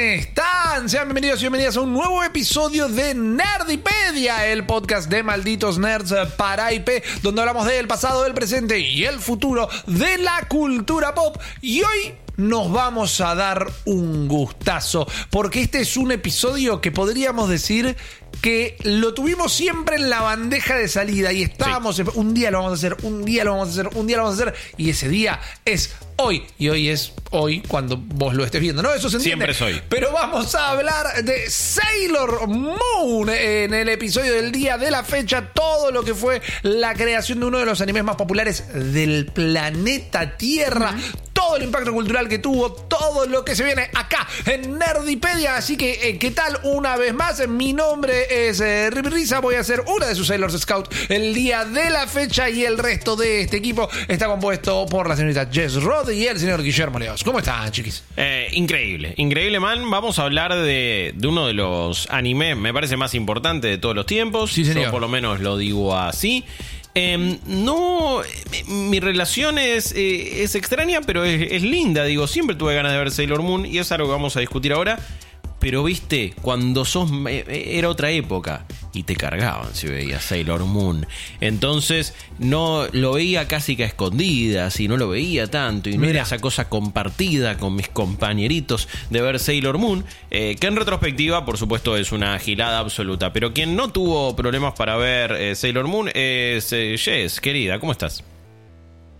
¿Cómo están? Sean bienvenidos y bienvenidas a un nuevo episodio de Nerdipedia, el podcast de malditos nerds para IP, donde hablamos del pasado, del presente y el futuro de la cultura pop. Y hoy nos vamos a dar un gustazo, porque este es un episodio que podríamos decir que lo tuvimos siempre en la bandeja de salida y estábamos, un día lo vamos a hacer, un día lo vamos a hacer, un día lo vamos a hacer, y ese día es hoy, y hoy es hoy cuando vos lo estés viendo, ¿no? Eso se entiende. Siempre es hoy. Pero vamos a hablar de Sailor Moon en el episodio del día de la fecha, todo lo que fue la creación de uno de los animes más populares del planeta Tierra. Todo el impacto cultural que tuvo, todo lo que se viene acá en Nerdipedia. Así que, eh, ¿qué tal? Una vez más, mi nombre es eh, Risa. Voy a ser una de sus Sailor Scouts el día de la fecha. Y el resto de este equipo está compuesto por la señorita Jess Rod y el señor Guillermo Leos. ¿Cómo están, chiquis? Eh, increíble, increíble, man. Vamos a hablar de, de uno de los animes, me parece, más importante de todos los tiempos. Sí, señor. Yo por lo menos lo digo así. Em, no, mi relación es, eh, es extraña, pero es, es linda. Digo, siempre tuve ganas de ver Sailor Moon y es algo que vamos a discutir ahora. Pero viste, cuando sos. eh, Era otra época y te cargaban si veías Sailor Moon. Entonces, no lo veía casi que a escondidas y no lo veía tanto. Y no Mira. era esa cosa compartida con mis compañeritos de ver Sailor Moon. eh, que en retrospectiva, por supuesto, es una gilada absoluta. Pero quien no tuvo problemas para ver eh, Sailor Moon es eh, Jess, querida, ¿cómo estás?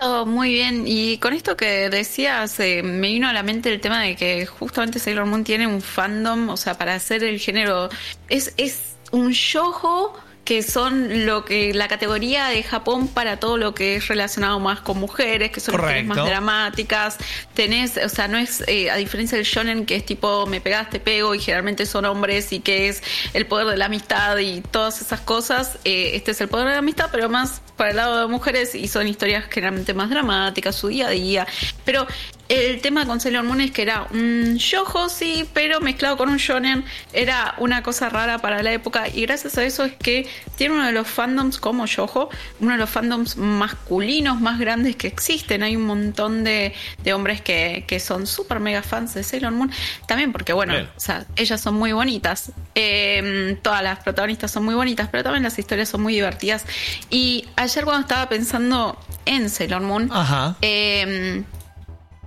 Todo muy bien. Y con esto que decías, eh, me vino a la mente el tema de que justamente Sailor Moon tiene un fandom, o sea, para hacer el género. Es, es un yojo que son lo que la categoría de Japón para todo lo que es relacionado más con mujeres, que son historias Correcto. más dramáticas. Tenés, o sea, no es eh, a diferencia del shonen que es tipo me pegas, te pego y generalmente son hombres y que es el poder de la amistad y todas esas cosas. eh, este es el poder de la amistad, pero más para el lado de mujeres y son historias generalmente más dramáticas, su día a día. Pero el tema con Sailor Moon es que era un yojo, sí, pero mezclado con un shonen. Era una cosa rara para la época y gracias a eso es que tiene uno de los fandoms como yojo, uno de los fandoms masculinos más grandes que existen. Hay un montón de, de hombres que, que son súper mega fans de Sailor Moon. También porque, bueno, Bien. o sea, ellas son muy bonitas. Eh, todas las protagonistas son muy bonitas, pero también las historias son muy divertidas. Y ayer cuando estaba pensando en Sailor Moon, Ajá. eh,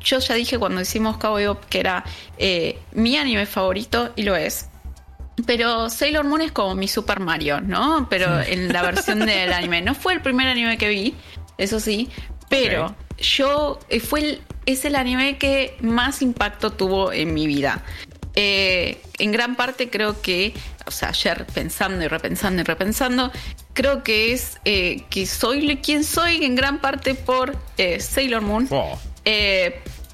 yo ya dije cuando hicimos Cowboy Bebop que era eh, mi anime favorito y lo es. Pero Sailor Moon es como mi Super Mario, ¿no? Pero en la versión del anime. No fue el primer anime que vi, eso sí, pero yo eh, fue el- es el anime que más impacto tuvo en mi vida. Eh, en gran parte creo que, o sea, ayer pensando y repensando y repensando, creo que es eh, que soy quien soy en gran parte por eh, Sailor Moon. Oh.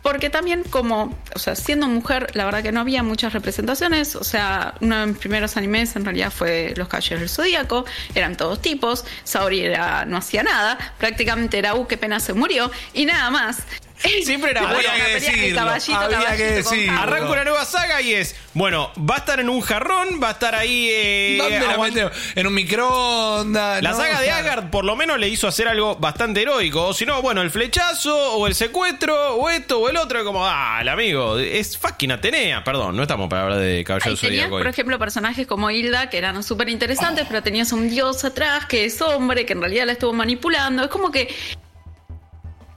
Porque también como, o sea, siendo mujer, la verdad que no había muchas representaciones. O sea, uno de mis primeros animes en realidad fue Los Caballeros del Zodíaco. Eran todos tipos. Saori no hacía nada. Prácticamente era, uh, qué pena se murió. Y nada más. Siempre era Bueno, Había que decirlo, caballito, había que caballito con decirlo. Arranca una nueva saga y es, bueno, va a estar en un jarrón, va a estar ahí... eh. En un microondas. La ¿no? saga de. Asgard por lo menos le hizo hacer algo bastante heroico. O si no, bueno, el flechazo, o el secuestro, o esto, o el otro. Como, ah, el amigo, es fucking Atenea. Perdón, no estamos para hablar de Caballero Zodíaco. por ejemplo, personajes como Hilda, que eran súper interesantes, pero tenías un dios atrás que es hombre, que en realidad la estuvo manipulando. Es como que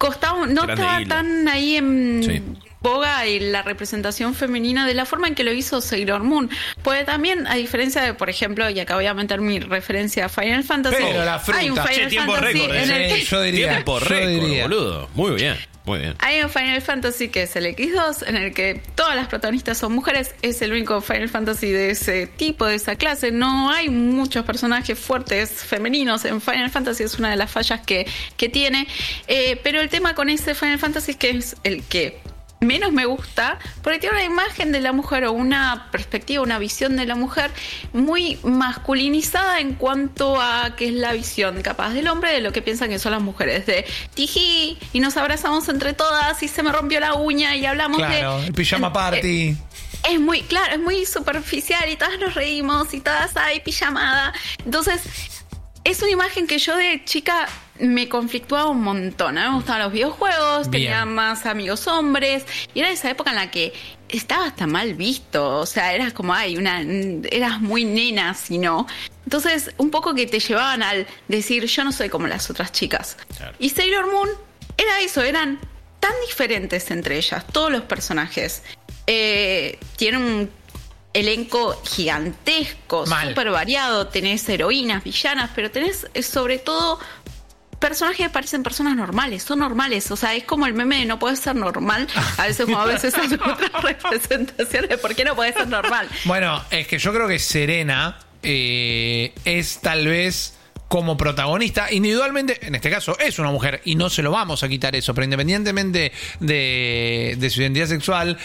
costaba, no Grande estaba tan ahí en Sí. boga y la representación femenina de la forma en que lo hizo Sailor Moon. Pues también, a diferencia de, por ejemplo, y acá voy a meter mi referencia a Final Fantasy, Pero la fruta. hay un Che, Final tiempo Fantasy récord, en ¿eh? el que Sí, yo diría. Tiempo yo récord, diría. boludo. Muy bien, muy bien. Hay un Final Fantasy que es el X2, en el que todas las protagonistas son mujeres. Es el único Final Fantasy de ese tipo, de esa clase. No hay muchos personajes fuertes femeninos en Final Fantasy, es una de las fallas que, que tiene. Eh, pero el tema con ese Final Fantasy es que es el que menos me gusta, porque tiene una imagen de la mujer o una perspectiva, una visión de la mujer muy masculinizada en cuanto a que es la visión capaz del hombre de lo que piensan que son las mujeres. De tiji, y nos abrazamos entre todas y se me rompió la uña y hablamos Claro, de... el pijama party. Es muy, claro, es muy superficial y todas nos reímos y todas hay pijamada. Entonces, es una imagen que yo de chica me conflictuaba un montón. A mí me gustaban los videojuegos, Bien. tenía más amigos hombres y era esa época en la que estaba hasta mal visto. O sea, eras como, ay, una, eras muy nena si no. Entonces, un poco que te llevaban al decir, yo no soy como las otras chicas. Claro. Y Sailor Moon era eso, eran tan diferentes entre ellas, todos los personajes. Eh, tienen un elenco gigantesco, súper variado. Tenés heroínas, villanas, pero tenés eh, sobre todo personajes parecen personas normales, son normales. O sea, es como el meme de no puedes ser normal. A veces, como a veces hay otras representaciones de por qué no puedes ser normal. Bueno, es que yo creo que Serena eh, es tal vez como protagonista, individualmente, en este caso es una mujer y no se lo vamos a quitar eso, pero independientemente de, de su identidad sexual,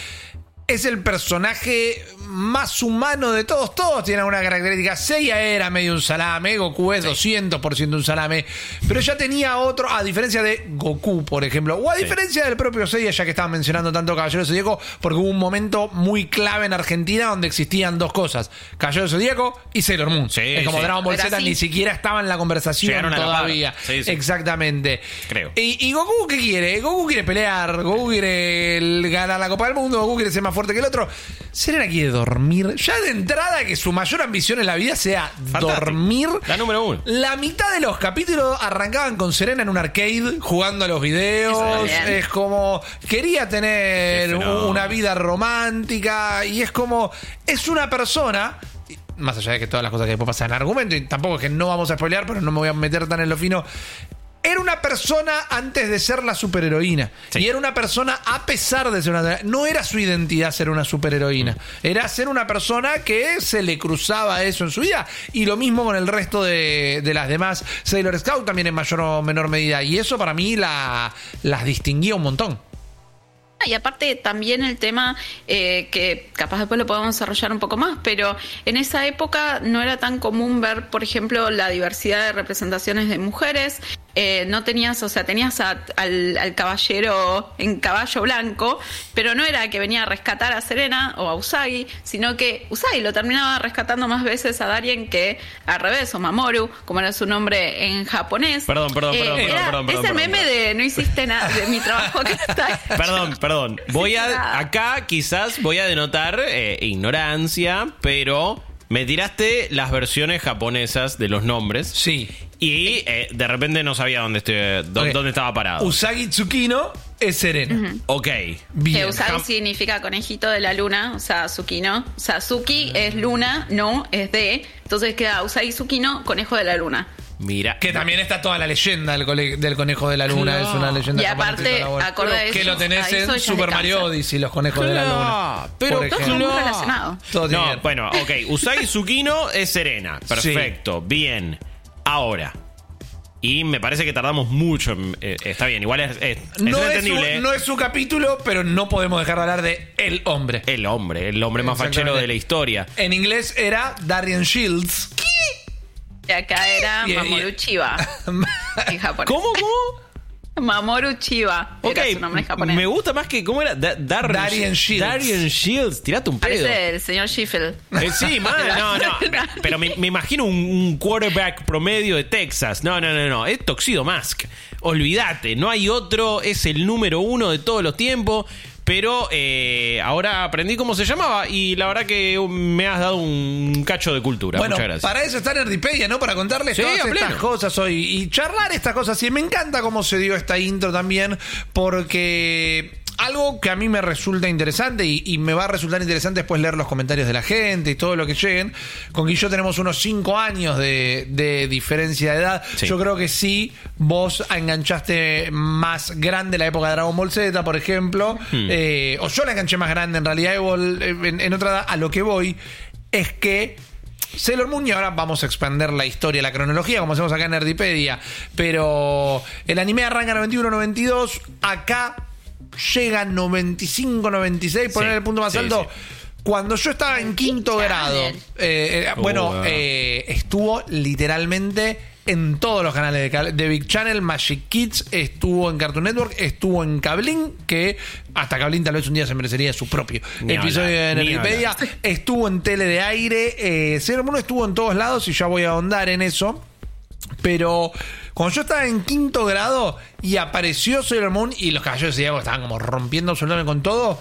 es el personaje más humano de todos. Todos tienen una característica. Seiya era medio un salame, Goku es 200% un salame, pero ya tenía otro, a diferencia de Goku, por ejemplo, o a diferencia del propio Seiya, ya que estaban mencionando tanto Caballero Zodíaco, porque hubo un momento muy clave en Argentina donde existían dos cosas: Caballero Zodíaco y Sailor Moon. Sí, es como sí. Dragon Ball Z ni siquiera estaba en la conversación Llegaron a la par. todavía. Sí, sí. Exactamente. Creo. ¿Y, y Goku qué quiere? Goku quiere pelear, Goku quiere el- ganar la Copa del Mundo, Goku quiere ser más fuerte que el otro. Serena quiere dormir. Ya de entrada que su mayor ambición en la vida sea Fantástico. dormir. La número uno. La mitad de los capítulos arrancaban con Serena en un arcade jugando a los videos. Es como quería tener una vida romántica y es como es una persona más allá de que todas las cosas que después pasan en el argumento y tampoco es que no vamos a spoilear, pero no me voy a meter tan en lo fino. Era una persona antes de ser la superheroína. Sí. Y era una persona a pesar de ser una... No era su identidad ser una superheroína. Era ser una persona que se le cruzaba eso en su vida. Y lo mismo con el resto de, de las demás. Sailor Scout también en mayor o menor medida. Y eso para mí la, las distinguía un montón. Y aparte también el tema eh, que capaz después lo podemos desarrollar un poco más, pero en esa época no era tan común ver, por ejemplo, la diversidad de representaciones de mujeres. Eh, no tenías, o sea, tenías a- al, al caballero en caballo blanco, pero no era que venía a rescatar a Serena o a Usagi, sino que Usagi lo terminaba rescatando más veces a Darien que al revés, o Mamoru, como era su nombre en japonés. Perdón, perdón, Eh, perdón, perdón, era- perdón, perdón, Es el perdón, meme de no hiciste nada de mi trabajo que está hecho". Perdón, perdón. Voy a. Nada. Acá quizás voy a denotar eh, ignorancia, pero me tiraste las versiones japonesas de los nombres. Sí. Y eh, de repente no sabía dónde, estoy, dónde estaba parado. Usagi Tsukino es Serena. ok. Bien. Que Usagi Jam- significa conejito de la luna, o sea, Tsukino. O sea, Tsuki es luna, no es de. Entonces queda Usagi Tsukino, conejo de la luna. Mira. Que también está toda la leyenda del, conejo de la luna. Claro. Es una leyenda Y aparte, toda la buena. acorde a Que eso, lo tenés en Super Mario. Odyssey, los conejos de la luna. pero por todo. Muy No. relacionado. Todo No, bueno, ok. Usagi Tsukino es Serena. Perfecto. Bien. Ahora. Y me parece que tardamos mucho. en- eh, está bien, igual es, es- es No es, entendible. su, no es su capítulo, pero no podemos dejar de hablar de El Hombre. El hombre, el hombre más fachero de la historia. En inglés era Darian Shields. Y acá era Mamoru Chiba, en japonés. ¿Cómo, cómo? Mamoru Chiba, Ok, era su nombre en japonés. me gusta más que. ¿Cómo era? Da- Dar- Darien Shields. Darien Shields. Tirate un pedo. Parece el señor Schiffel. Eh, sí, mal, no, no. Pero me, me imagino un, un quarterback promedio de Texas. No, no, no, no. Es Toxido Mask. Olvídate, no hay otro. Es el número uno de todos los tiempos. Pero eh, ahora aprendí cómo se llamaba y la verdad que me has dado un cacho de cultura. Bueno, Muchas gracias. para eso está Nerdipedia, ¿no? Para contarles Sí, todas estas cosas hoy y charlar estas cosas. Y me encanta cómo se dio esta intro también, porque algo que a mí me resulta interesante y, y me va a resultar interesante después leer los comentarios de la gente y todo lo que lleguen. Con Guillo tenemos unos 5 años de, de diferencia de edad. Sí. Yo creo que sí, vos enganchaste más grande la época de Dragon Ball Z, por ejemplo. Hmm. Eh, o yo la enganché más grande en realidad, eh, en, en otra edad. A lo que voy es que Sailor Moon y ahora vamos a expander la historia, la cronología, como hacemos acá en Nerdipedia. Pero el anime arranca 91-92. Acá llega a 95, 96, poner el punto más sí, alto. sí. Cuando yo estaba en quinto grado, eh, eh, bueno, eh, estuvo literalmente en todos los canales de, cal- de Big Channel, Magic Kids, estuvo en Cartoon Network, estuvo en Cablin, que hasta Cablin tal vez un día se merecería su propio Ni episodio hablar, de ni Wikipedia. Estuvo en Tele de Aire, eh, Sailor Moon estuvo en todos lados y ya voy a ahondar en eso. Pero cuando yo estaba en quinto grado y apareció Sailor Moon y los caballeros de Zodiaco estaban como rompiendo absolutamente con todo,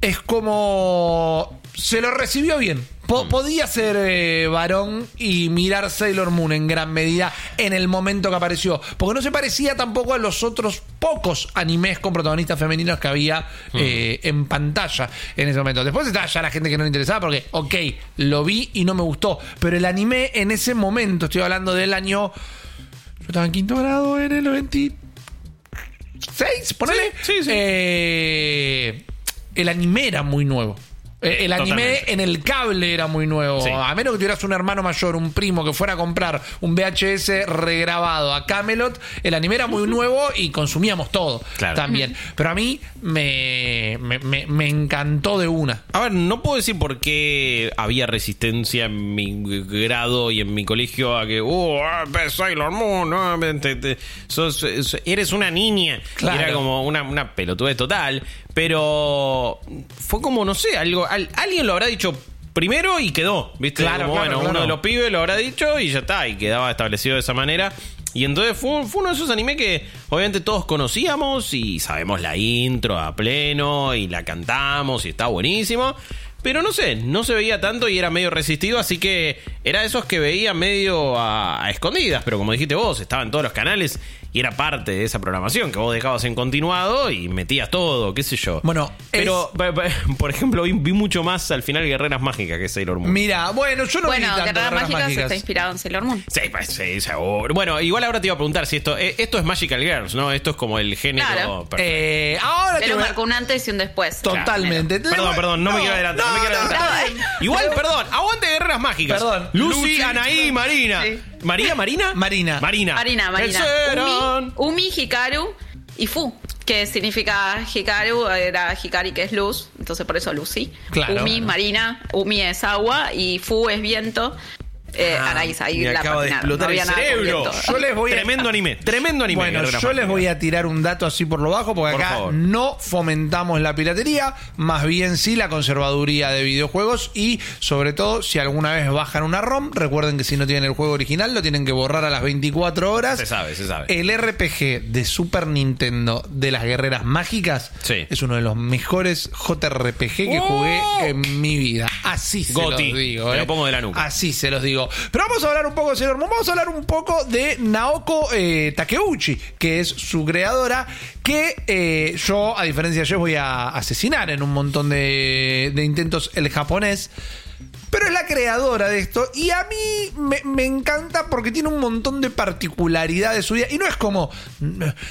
es como se lo recibió bien. Po- podía ser eh, varón y mirar Sailor Moon en gran medida en el momento que apareció. Porque no se parecía tampoco a los otros pocos animes con protagonistas femeninos que había eh, en pantalla en ese momento. Después estaba ya la gente que no le interesaba porque, ok, lo vi y no me gustó. Pero el anime en ese momento, estoy hablando del año... Yo estaba en quinto grado en el 96, ponele. Sí, sí, sí. Eh, el anime era muy nuevo. Eh, El anime Totalmente. en el cable era muy nuevo. Sí. A menos que tuvieras un hermano mayor, un primo que fuera a comprar un VHS regrabado a Camelot, el anime era muy nuevo y consumíamos todo Claro. también. Pero a mí me, me, me- me encantó de una. A ver, no puedo decir por qué había resistencia en mi grado y en mi colegio a que, uh, ah, Sailor Moon, ah, te- te- sos- sos- eres una niña. Claro. Era como una, una pelotudez total. Pero fue como, no sé, algo, al- alguien lo habrá dicho primero y quedó, ¿viste? Claro, Como, claro, bueno, claro. uno de los pibes lo habrá dicho y ya está, y quedaba establecido de esa manera. Y entonces fue, fue uno de esos animes que obviamente todos conocíamos y sabemos la intro a pleno y la cantamos y está buenísimo. Pero no sé, no se veía tanto y era medio resistido, así que era de esos que veía medio a, a escondidas, pero como dijiste vos, estaba en todos los canales y era parte de esa programación que vos dejabas en continuado y metías todo, qué sé yo. Bueno, pero por ejemplo, vi, vi mucho más al final Guerreras Mágicas que Sailor Moon. Mira, bueno, yo no bueno, vi tanto Guerreras Guerreras Mágicas Mágicas. está inspirado en Sailor Moon. Sí, pues, sí, seguro. Bueno, igual ahora te iba a preguntar si esto. eh, esto es Magical Girls, ¿no? Esto es como el género. Claro. perfecto. Eh, ahora te Pero marcó un antes y un después. Totalmente. Perdón, perdón, no, me quiero adelantar. No, me quiero adelantar. Igual, perdón, aguante Guerreras Mágicas. Perdón. Lucy, Lucy. Anaí, Marina. Sí. ¿María, Marina? Marina. Marina. Marina, Marina. Umi, Umi, Hikaru y Fu, que significa Hikaru, era Hikari que es luz, entonces por eso Lucy. Claro. Umi, Marina, Umi es agua y Fu es viento. Eh, Ah, Anaís, ahí me la acaba de explotar no había el nada con cerebro. viento. Yo les voy a- Tremendo anime, tremendo anime. Bueno, yo les voy a tirar un dato así por lo bajo, porque Por acá favor. no fomentamos la piratería, más bien sí la conservaduría de videojuegos y sobre todo si alguna vez bajan una ROM, recuerden que si no tienen el juego original lo tienen que borrar a las 24 horas. Se sabe, se sabe. El RPG de Super Nintendo de las Guerreras Mágicas Sí. es uno de los mejores JRPG que ¡Oh! jugué en mi vida. Así se los digo. Me eh. lo pongo de la nuca. Así se los digo. Pero vamos a hablar un poco Moon. Vamos a hablar un poco de Naoko eh, Takeuchi, que es su creadora, que eh, yo, a diferencia de Jeff, voy a asesinar en un montón de intentos el japonés. Pero es la creadora de esto y a mí me, me encanta porque tiene un montón de particularidades su vida. Y no es como,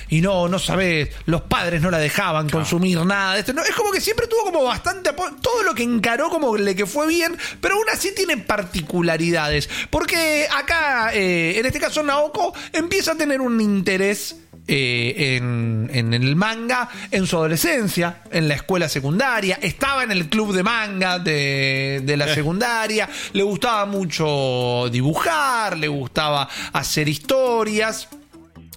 y no, no sabes, los padres no la dejaban consumir nada de esto. No, es como que siempre tuvo como bastante apoyo. Todo lo que encaró como le que fue bien, pero aún así tiene particularidades. Porque acá, eh, en este caso, Naoko empieza a tener un interés eh, en, en el manga en su adolescencia, en la escuela secundaria, estaba en el club de manga de, de la secundaria, le gustaba mucho dibujar, le gustaba hacer historias.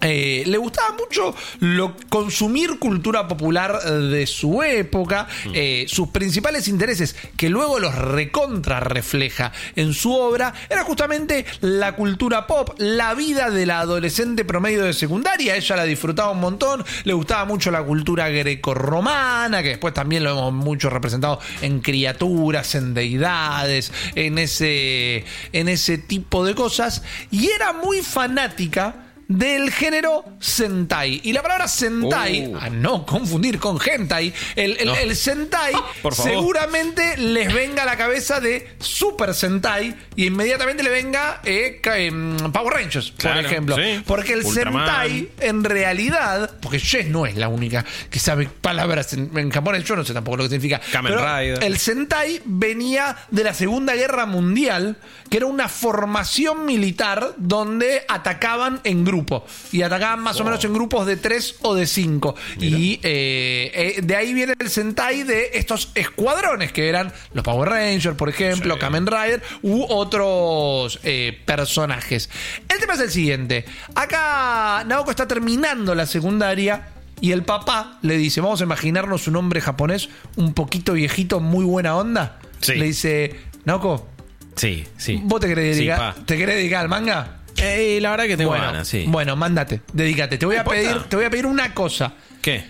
Eh, le gustaba mucho lo, consumir cultura popular eh, de su época, eh, sus principales intereses, que luego los recontra refleja en su obra, era justamente la cultura pop, la vida de la adolescente promedio de secundaria. Ella la disfrutaba un montón, le gustaba mucho la cultura grecorromana, que después también lo hemos mucho representado en criaturas, en deidades, en ese, en ese tipo de cosas, y era muy fanática del género Sentai. Y la palabra Sentai, Uh. a no confundir con Hentai, el, el- No. el Sentai Por favor. seguramente les venga a la cabeza de Super Sentai y inmediatamente le venga eh, em, Power Rangers, por ejemplo. sí. Porque el Ultraman. Sentai, en realidad, porque Jess no es la única que sabe palabras en, en japonés, yo no sé tampoco lo que significa. Kamen pero Rider. El Sentai venía de la Segunda Guerra Mundial, que era una formación militar donde atacaban en grupo. Grupo. Y atacaban más o menos en grupos de tres o de cinco. Y eh, eh, de ahí viene el Sentai de estos escuadrones, que eran los Power Rangers, por ejemplo, Sí. Kamen Rider, u otros eh, personajes. El tema es el siguiente. Acá Naoko está terminando la secundaria. Y el papá le dice, vamos a imaginarnos un hombre japonés un poquito viejito, muy buena onda. Sí. Le dice, Naoko, Sí, sí. ¿vos te querés dedicar. ¿te querés dedicar al manga? Eh, la verdad que tengo bueno, ganas, sí. bueno, mándate, dedícate. Te voy a importa. pedir, te voy a pedir una cosa. ¿Qué?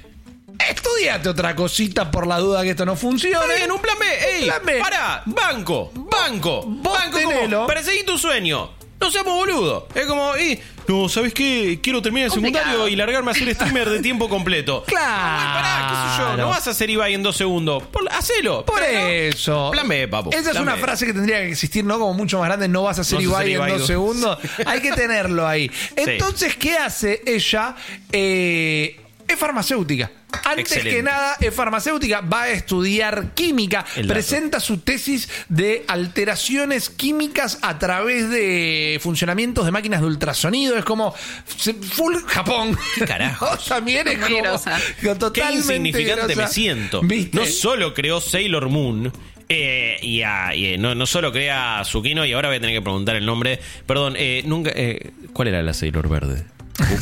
Estudiate otra cosita por la duda que esto no funcione. Bien, un plan B. ¡Ey! Plan B. ¡Para! ¡Banco! ¡Banco! ¡Banco! tenelo. Como, perseguí tu sueño. No seamos boludos. Es como, y, no, ¿sabes qué? Quiero terminar el Complicado. secundario y largarme a ser streamer de tiempo completo. Claro. Ah, pará, qué sé yo. No vas a hacer Ibai en dos segundos. Por- hacelo. Por eso. Plan B, papo. Esa es Plan una B. frase que tendría que existir, ¿no? Como mucho más grande, no vas a hacer No Ibai en dos- segundos. Hay que tenerlo ahí. Entonces, ¿qué hace ella? Eh, es farmacéutica. Antes Excelente. que nada, es farmacéutica, va a estudiar química, El dato. presenta su tesis de alteraciones químicas a través de funcionamientos de máquinas de ultrasonido. Es como se- full Japón. ¿Qué carajo? También es como grosa. Qué totalmente insignificante grosa. me siento. ¿Viste? No solo creó Sailor Moon. eh, y, a- y, eh, no, no solo crea Tsukino y ahora voy a tener que preguntar el nombre. Perdón, eh, nunca. eh, ¿Cuál era la Sailor Verde?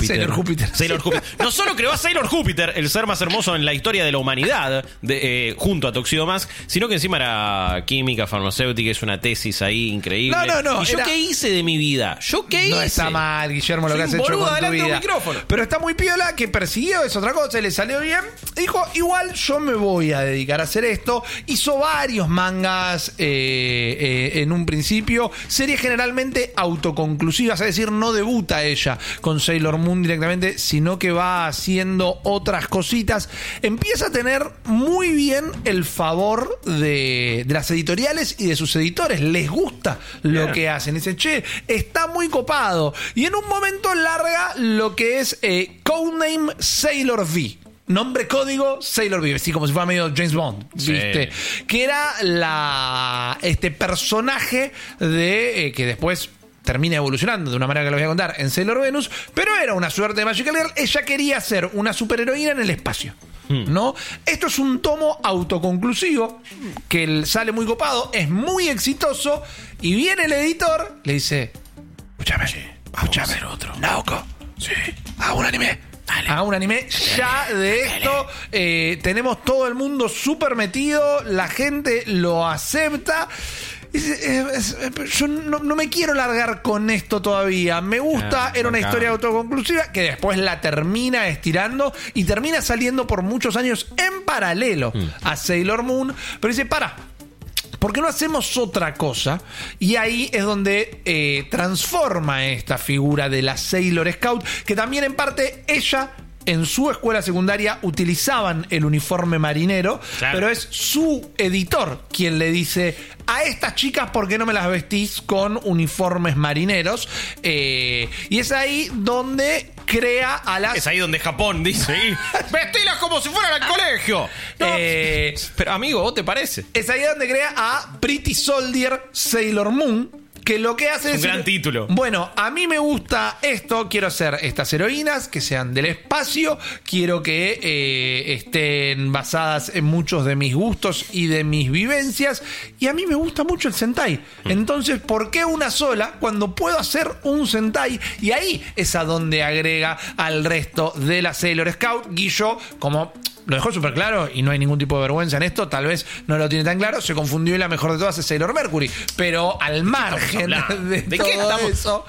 Sailor Júpiter. Sailor Júpiter. No solo creó a Sailor Júpiter, el ser más hermoso en la historia de la humanidad, de, eh, junto a Tuxedo Mask, sino que encima era química farmacéutica, es una tesis ahí increíble. No, no, no, ¿Y yo era- qué hice de mi vida? ¿Yo qué no hice? está mal, Guillermo, lo Soy que has un hecho con tu un micrófono. Pero está muy piola que persiguió, es otra cosa, le salió bien. Dijo, igual yo me voy a dedicar a hacer esto. Hizo varios mangas eh, eh, en un principio, series generalmente autoconclusivas, es decir, no debuta ella con Sailor Moon directamente, sino que va haciendo otras cositas. Empieza a tener muy bien el favor de, de las editoriales y de sus editores. Les gusta lo que hacen. Dicen, che, está muy copado. Y en un momento larga lo que es eh, Codename Sailor V. Nombre código Sailor V, así como si fuera medio James Bond, Sí. ¿viste? Que era la este personaje de eh, que después termina evolucionando de una manera que lo voy a contar en Sailor Venus, pero era una suerte de Magical Girl. Ella quería ser una superheroína en el espacio. ¿No? Esto es un tomo autoconclusivo que sale muy copado, es muy exitoso y viene el editor, le dice, escúchame, escúchame, otro. Naoko, sí, haga un anime. Haga un anime ya de esto. eh, tenemos todo el mundo súper metido, la gente lo acepta. Eh, es- eh, yo no, no me quiero largar con esto todavía. Me gusta, Ah, era una historia autoconclusiva que después la termina estirando y termina saliendo por muchos años en paralelo a Sailor Moon. Pero dice, para, ¿Por qué no hacemos otra cosa? Y ahí es donde eh, transforma esta figura de la Sailor Scout, que también en parte ella en su escuela secundaria utilizaban el uniforme marinero, Claro. pero es su editor quien le dice a estas chicas por qué no me las vestís con uniformes marineros. Eh, y es ahí donde crea a las... Es ahí donde Japón dice, "Y, vestilas como si fueran al colegio. No, Eh, pero amigo, ¿vos te parece? Es ahí donde crea a Pretty Soldier Sailor Moon. Que lo que hace Es un gran título. Bueno, a mí me gusta esto. Quiero hacer estas heroínas que sean del espacio. Quiero que eh, estén basadas en muchos de mis gustos y de mis vivencias. Y a mí me gusta mucho el Sentai. Mm. Entonces, ¿por qué una sola cuando puedo hacer un Sentai? Y ahí es a donde agrega al resto de la Sailor Scout. Guillo, como lo dejó súper claro y no hay ningún tipo de vergüenza en esto. Tal vez no lo tiene tan claro. Se confundió y la mejor de todas es Sailor Mercury. Pero al margen de, ¿De todo qué estamos? eso,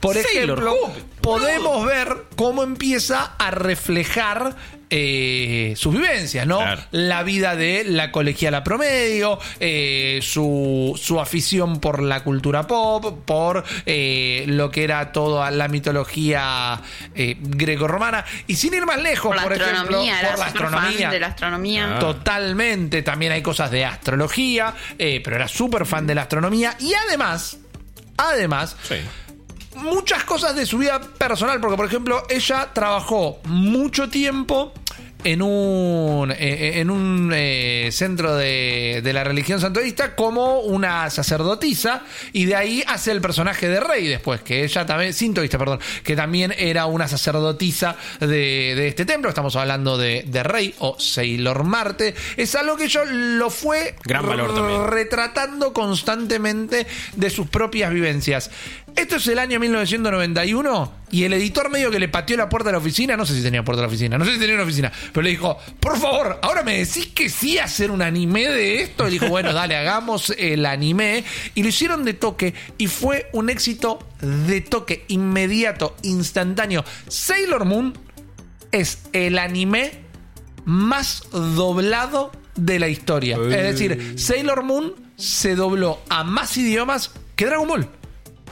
por Sailor ejemplo, podemos ver cómo empieza a reflejar eh, sus vivencias, ¿no? Claro. La vida de la colegiala promedio, eh, su, su afición por la cultura pop, por eh, lo que era toda la mitología eh, grecorromana. Y sin ir más lejos, Por la por, ejemplo, astronomía, por la súper fan astronomía. de la astronomía. Ah. Totalmente. También hay cosas de astrología, eh, pero era súper fan de la astronomía. Y además, además, Sí. muchas cosas de su vida personal, porque por ejemplo, ella trabajó mucho tiempo en un, eh, eh, en un eh, centro de, de la religión santoísta como una sacerdotisa y de ahí hace el personaje de Rey después, que ella también, sintoísta, perdón, que también era una sacerdotisa de, de este templo. Estamos hablando de, de Rey o Sailor Marte. Es algo que yo lo fue Gran valor retratando constantemente de sus propias vivencias. Esto es el año 1991 y el editor medio que le pateó la puerta de la oficina, no sé si tenía puerta de la oficina, no sé si tenía una oficina, pero le dijo, por favor, ahora me decís que sí hacer un anime de esto. Y dijo, bueno, dale, hagamos el anime. Y lo hicieron de toque y fue un éxito de toque, inmediato, instantáneo. Sailor Moon es el anime más doblado de la historia. Es decir, Sailor Moon se dobló a más idiomas que Dragon Ball.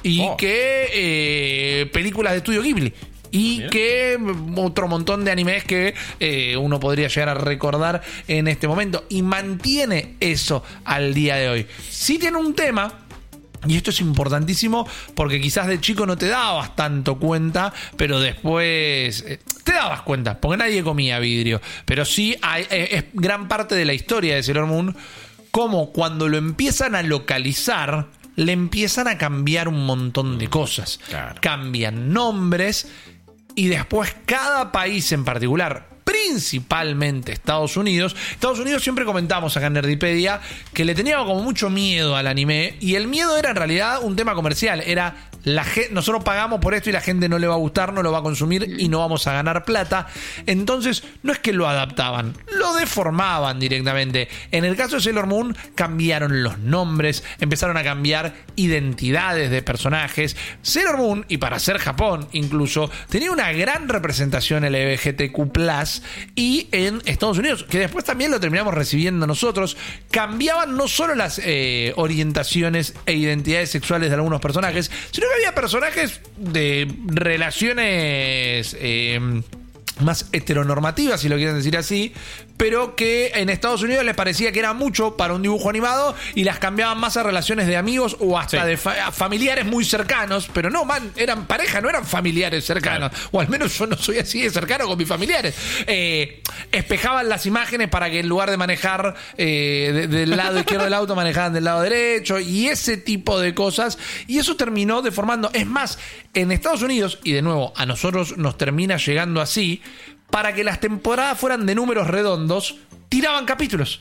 Y Oh. que eh, películas de estudio Ghibli. Y que otro montón de animes que eh, uno podría llegar a recordar en este momento. Y mantiene eso al día de hoy. Sí tiene un tema y esto es importantísimo porque quizás de chico no te dabas tanto cuenta, pero después eh, te dabas cuenta, porque nadie comía vidrio. Pero sí hay- es gran parte de la historia de Sailor Moon, como cuando lo empiezan a localizar, le empiezan a cambiar un montón de cosas. Claro. Cambian nombres y después cada país en particular, principalmente Estados Unidos, Estados Unidos siempre comentamos acá en Nerdipedia que le teníamos como mucho miedo al anime y el miedo era en realidad un tema comercial, era la ge- nosotros pagamos por esto y la gente no le va a gustar, no lo va a consumir y no vamos a ganar plata. Entonces, no es que lo adaptaban, lo deformaban directamente. En el caso de Sailor Moon, cambiaron los nombres, empezaron a cambiar identidades de personajes. Sailor Moon, y para ser Japón incluso, tenía una gran representación LGBTQ y en Estados Unidos, que después también lo terminamos recibiendo nosotros, cambiaban no solo las eh, orientaciones e identidades sexuales de algunos personajes, sino había personajes de relaciones... eh, más heteronormativas, si lo quieren decir así, pero que en Estados Unidos les parecía que era mucho para un dibujo animado y las cambiaban más a relaciones de amigos o hasta Sí. de fa- familiares muy cercanos, pero no, man, eran pareja, no eran familiares cercanos, o al menos yo no soy así de cercano con mis familiares. Eh, espejaban las imágenes para que en lugar de manejar eh, de- del lado izquierdo del auto, manejaban del lado derecho y ese tipo de cosas, y eso terminó deformando. Es más, en Estados Unidos, y de nuevo, a nosotros nos termina llegando así, para que las temporadas fueran de números redondos, tiraban capítulos.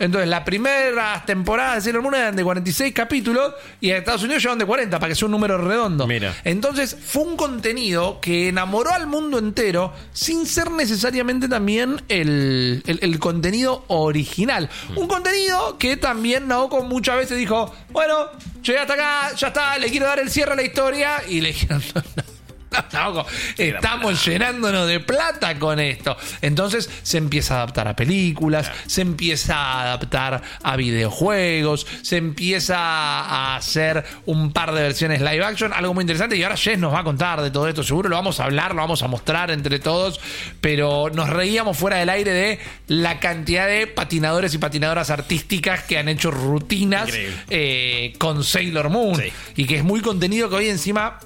Entonces, las primeras temporadas de Sailor Moon eran de 46 capítulos y en Estados Unidos llevan de 40 para que sea un número redondo. Mira. Entonces, fue un contenido que enamoró al mundo entero sin ser necesariamente también el, el- el contenido original. Un contenido que también Naoko muchas veces dijo: Bueno, llegué hasta acá, ya está, le quiero dar el cierre a la historia. Y le dijeron: "No, no, estamos llenándonos de plata con esto. Entonces se empieza a adaptar a películas, se empieza a adaptar a videojuegos, se empieza a hacer un par de versiones live action, algo muy interesante. Y ahora Jess nos va a contar de todo esto. Seguro lo vamos a hablar, lo vamos a mostrar entre todos. Pero nos reíamos fuera del aire de la cantidad de patinadores y patinadoras artísticas que han hecho rutinas eh, con Sailor Moon. Sí. Y que es muy contenido que hoy encima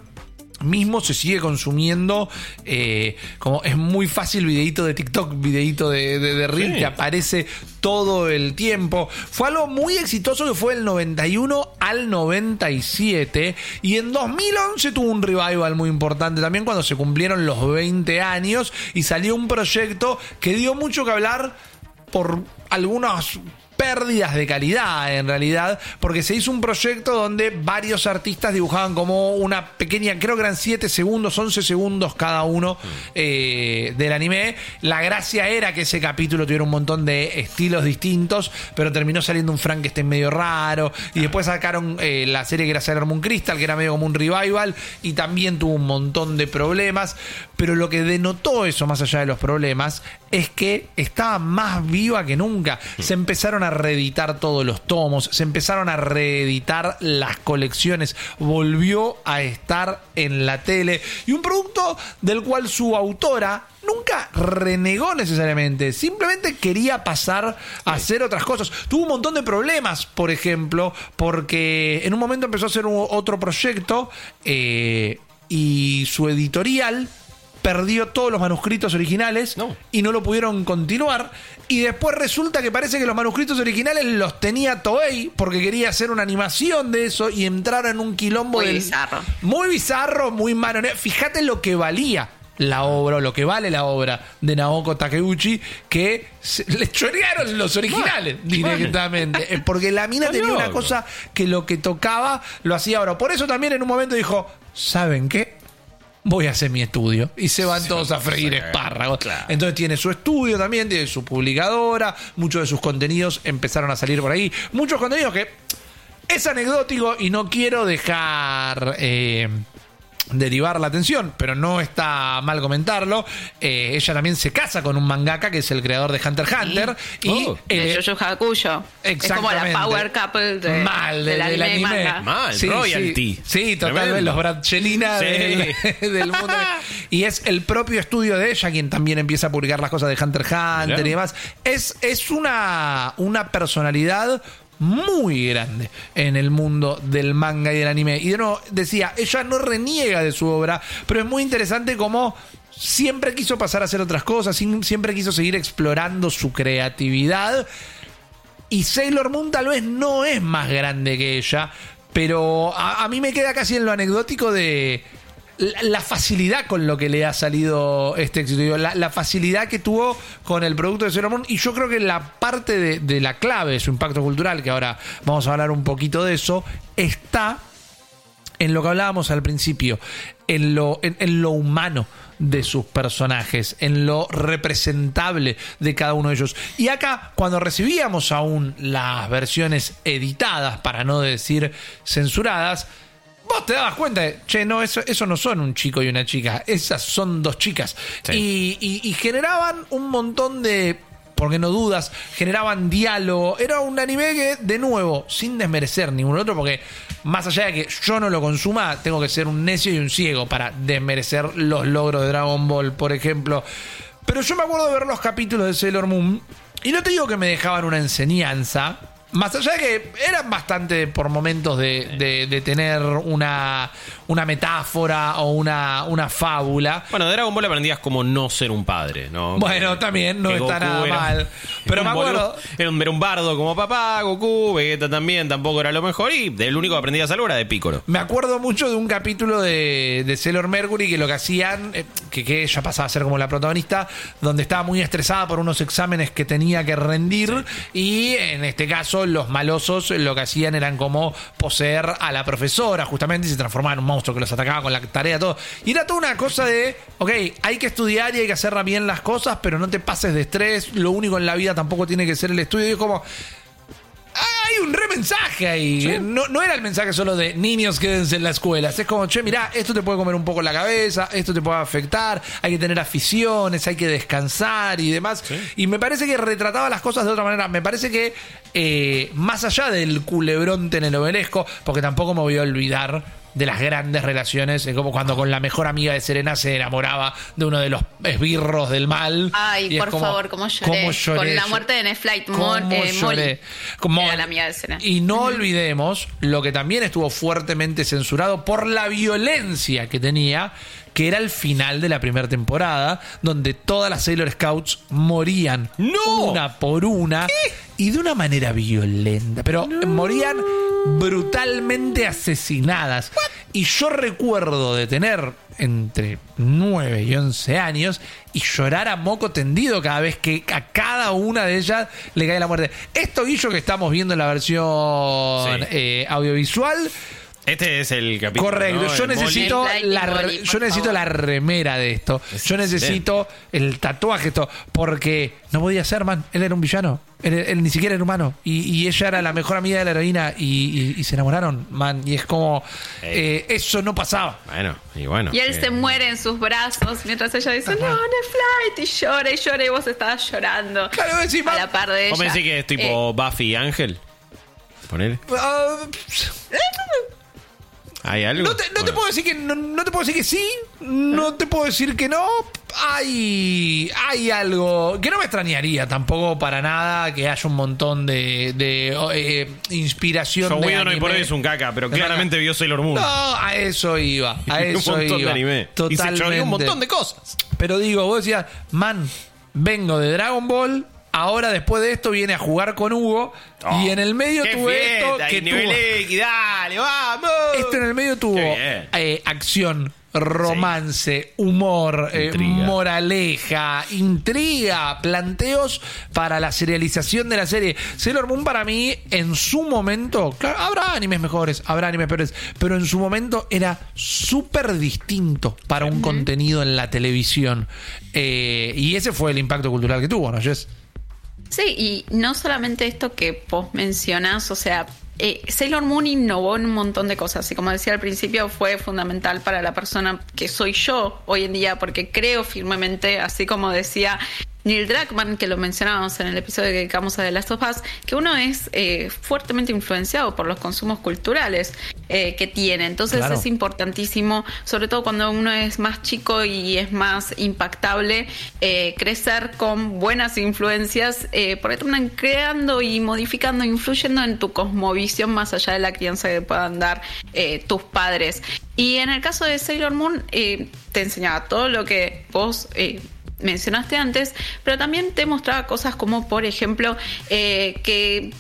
mismo se sigue consumiendo eh, como es muy fácil videito de TikTok, videito de, de, de Reel Sí. que aparece todo el tiempo. Fue algo muy exitoso que fue del 91 al 97 y en 2011 tuvo un revival muy importante también cuando se cumplieron los 20 años y salió un proyecto que dio mucho que hablar por algunos pérdidas de calidad en realidad, porque se hizo un proyecto donde varios artistas dibujaban como una pequeña, creo que eran 7 segundos, 11 segundos cada uno eh, del anime. La gracia era que ese capítulo tuviera un montón de estilos distintos, pero terminó saliendo un Frankenstein medio raro, y después sacaron eh, la serie que era Sailor Moon Crystal, que era medio como un revival, y también tuvo un montón de problemas, pero lo que denotó eso, más allá de los problemas, es que estaba más viva que nunca. Se empezaron a reeditar todos los tomos, se empezaron a reeditar las colecciones, volvió a estar en la tele y un producto del cual su autora nunca renegó necesariamente, simplemente quería pasar a hacer otras cosas. Tuvo un montón de problemas, por ejemplo, porque en un momento empezó a hacer un- otro proyecto eh, y su editorial perdió todos los manuscritos originales No. y no lo pudieron continuar. Y después resulta que parece que los manuscritos originales los tenía Toei porque quería hacer una animación de eso y entraron en un quilombo Muy del- bizarro. Muy bizarro, muy maroneo. Fíjate lo que valía la obra, o lo que vale la obra de Naoko Takeuchi, que se- le chorearon los originales directamente. Porque la mina tenía una cosa que lo que tocaba lo hacía ahora. Por eso también en un momento dijo, ¿saben qué? Voy a hacer mi estudio. Y se van todos a freír espárragos. Entonces tiene su estudio también, tiene su publicadora, muchos de sus contenidos empezaron a salir por ahí. Muchos contenidos que es anecdótico y no quiero dejar eh, derivar la atención, pero no está mal comentarlo. Eh, ella también se casa con un mangaka que es el creador de Hunter x Hunter. Y Oh. eh, Yu Hakusho. Es como la Exactamente. power couple de, Mal, del de- del anime, y anime. manga. Mal, Sí, royalty. Sí, sí, totalmente. Los Bratchelina Sí. del, del mundo. Y es el propio estudio de ella quien también empieza a publicar las cosas de Hunter x Hunter Mirá. y demás. Es, es una, una personalidad muy grande en el mundo del manga y del anime. Y de nuevo, decía, ella no reniega de su obra, pero es muy interesante como siempre quiso pasar a hacer otras cosas, siempre quiso seguir explorando su creatividad. Y Sailor Moon tal vez no es más grande que ella, pero a, a mí me queda casi en lo anecdótico de la, facilidad con lo que le ha salido este éxito, la, facilidad que tuvo con el producto de Moon. Y yo creo que la parte de, la clave de su impacto cultural, que ahora vamos a hablar un poquito de eso, está en lo que hablábamos al principio, en lo, en lo humano de sus personajes, en lo representable de cada uno de ellos. Y acá, cuando recibíamos aún las versiones editadas, para no decir censuradas, vos te dabas cuenta de, che, no, eso, eso no son un chico y una chica, esas son dos chicas. Sí. Y, y- y generaban un montón de porque no dudas, generaban diálogo. Era un anime que, de nuevo, sin desmerecer ningún otro, porque más allá de que yo no lo consuma, tengo que ser un necio y un ciego para desmerecer los logros de Dragon Ball, por ejemplo. Pero yo me acuerdo de ver los capítulos de Sailor Moon, y no te digo que me dejaban una enseñanza. Más allá de que eran bastante por momentos de, de- de tener una, una metáfora o una, una fábula. Bueno, de Dragon Ball aprendías como no ser un padre, ¿no? Bueno, también no que está Goku nada era- mal. Pero me acuerdo. Era un, era un bardo como papá, Goku, Vegeta también, tampoco era lo mejor. Y el único que aprendías algo era de Piccolo. Me acuerdo mucho de un capítulo de, de Sailor Mercury que lo que hacían, eh, que, que ella pasaba a ser como la protagonista, donde estaba muy estresada por unos exámenes que tenía que rendir y en este caso los malosos lo que hacían eran como poseer a la profesora justamente y se transformaban en un monstruo que los atacaba con la tarea, todo. Y era toda una cosa de, ok, hay que estudiar y hay que hacer bien las cosas, pero no te pases de estrés, lo único en la vida tampoco tiene que ser el estudio. Y es como... Hay un re mensaje ahí. No, no era el mensaje solo de niños quédense en la escuela. Es como, che, mirá, esto te puede comer un poco la cabeza, esto te puede afectar, hay que tener aficiones, hay que descansar y demás. Y me parece que retrataba las cosas de otra manera. Me parece que eh, más allá del culebrón telenovelesco, porque tampoco me voy a olvidar de las grandes relaciones, es como cuando con la mejor amiga de Serena se enamoraba de uno de los esbirros del mal. Ay, por como, favor, cómo lloré. cómo lloré Con la muerte de Netflix, ¿Cómo eh, lloré? Molly. Como- Era la amiga de Serena. Y no olvidemos lo que también estuvo fuertemente censurado por la violencia que tenía, que era el final de la primera temporada, donde todas las Sailor Scouts morían ¡No! una por una y de una manera violenta, pero morían brutalmente asesinadas. Y yo recuerdo de tener entre 9 y 11 años y llorar a moco tendido cada vez que a cada una de ellas le cae la muerte. Esto, Guillo, que estamos viendo en la versión Sí. eh, audiovisual. Este es el capítulo. Correcto, ¿no? yo El necesito la yo necesito favor. la remera de esto. Yo necesito el tatuaje esto porque no podía ser, man. Él era un villano. Él, él ni siquiera era humano y, y ella era la mejor amiga de la heroína y, y- y se enamoraron, man. Y es como eh, eso no pasaba. Bueno, y bueno. Y él eh, se muere en sus brazos mientras ella dice, no, Netflix, y llora y llora y vos estabas llorando. Claro, encima- a la par de ella. ¿Vos pensás que es tipo Eh, Buffy y Ángel? Ponele. Ah, ¿Hay algo? No te, no te puedo decir que no, no te puedo decir que sí, no te puedo decir que no. Hay, hay algo que no me extrañaría tampoco para nada que haya un montón de, de eh, inspiración. Joe de Whedon hoy por anime. es un caca, pero claramente vio Sailor Moon. No, a eso iba, a un eso montón iba. de anime. Y se Totalmente. un montón de cosas. Pero digo, vos decías, man, vengo de Dragon Ball. Ahora, después de esto, viene a jugar con Hugo. y en el medio Oh, ¡Qué tuve esto que y tuvo. Dale, vamos. Esto en el medio tuvo eh, acción, romance, humor, eh, moraleja, intriga, planteos para la serialización de la serie. Sailor Moon para mí, en su momento, claro, habrá animes mejores, habrá animes peores, pero en su momento era súper distinto para un contenido en la televisión. Eh, y ese fue el impacto cultural que tuvo, ¿no, Jess? Sí, y no solamente esto que vos mencionás, o sea, eh, Sailor Moon innovó en un montón de cosas y como decía al principio fue fundamental para la persona que soy yo hoy en día porque creo firmemente, así como decía Neil Druckmann, que lo mencionábamos en el episodio que dedicamos a The Last of Us, que uno es eh, fuertemente influenciado por los consumos culturales eh, que tiene. Entonces Claro. es importantísimo, sobre todo cuando uno es más chico y es más impactable, eh, crecer con buenas influencias, porque terminan creando y modificando, influyendo en tu cosmovisión más allá de la crianza que puedan dar tus padres. Y en el caso de Sailor Moon, te enseñaba todo lo que vos... mencionaste antes, pero también te mostraba cosas como, por ejemplo, eh, que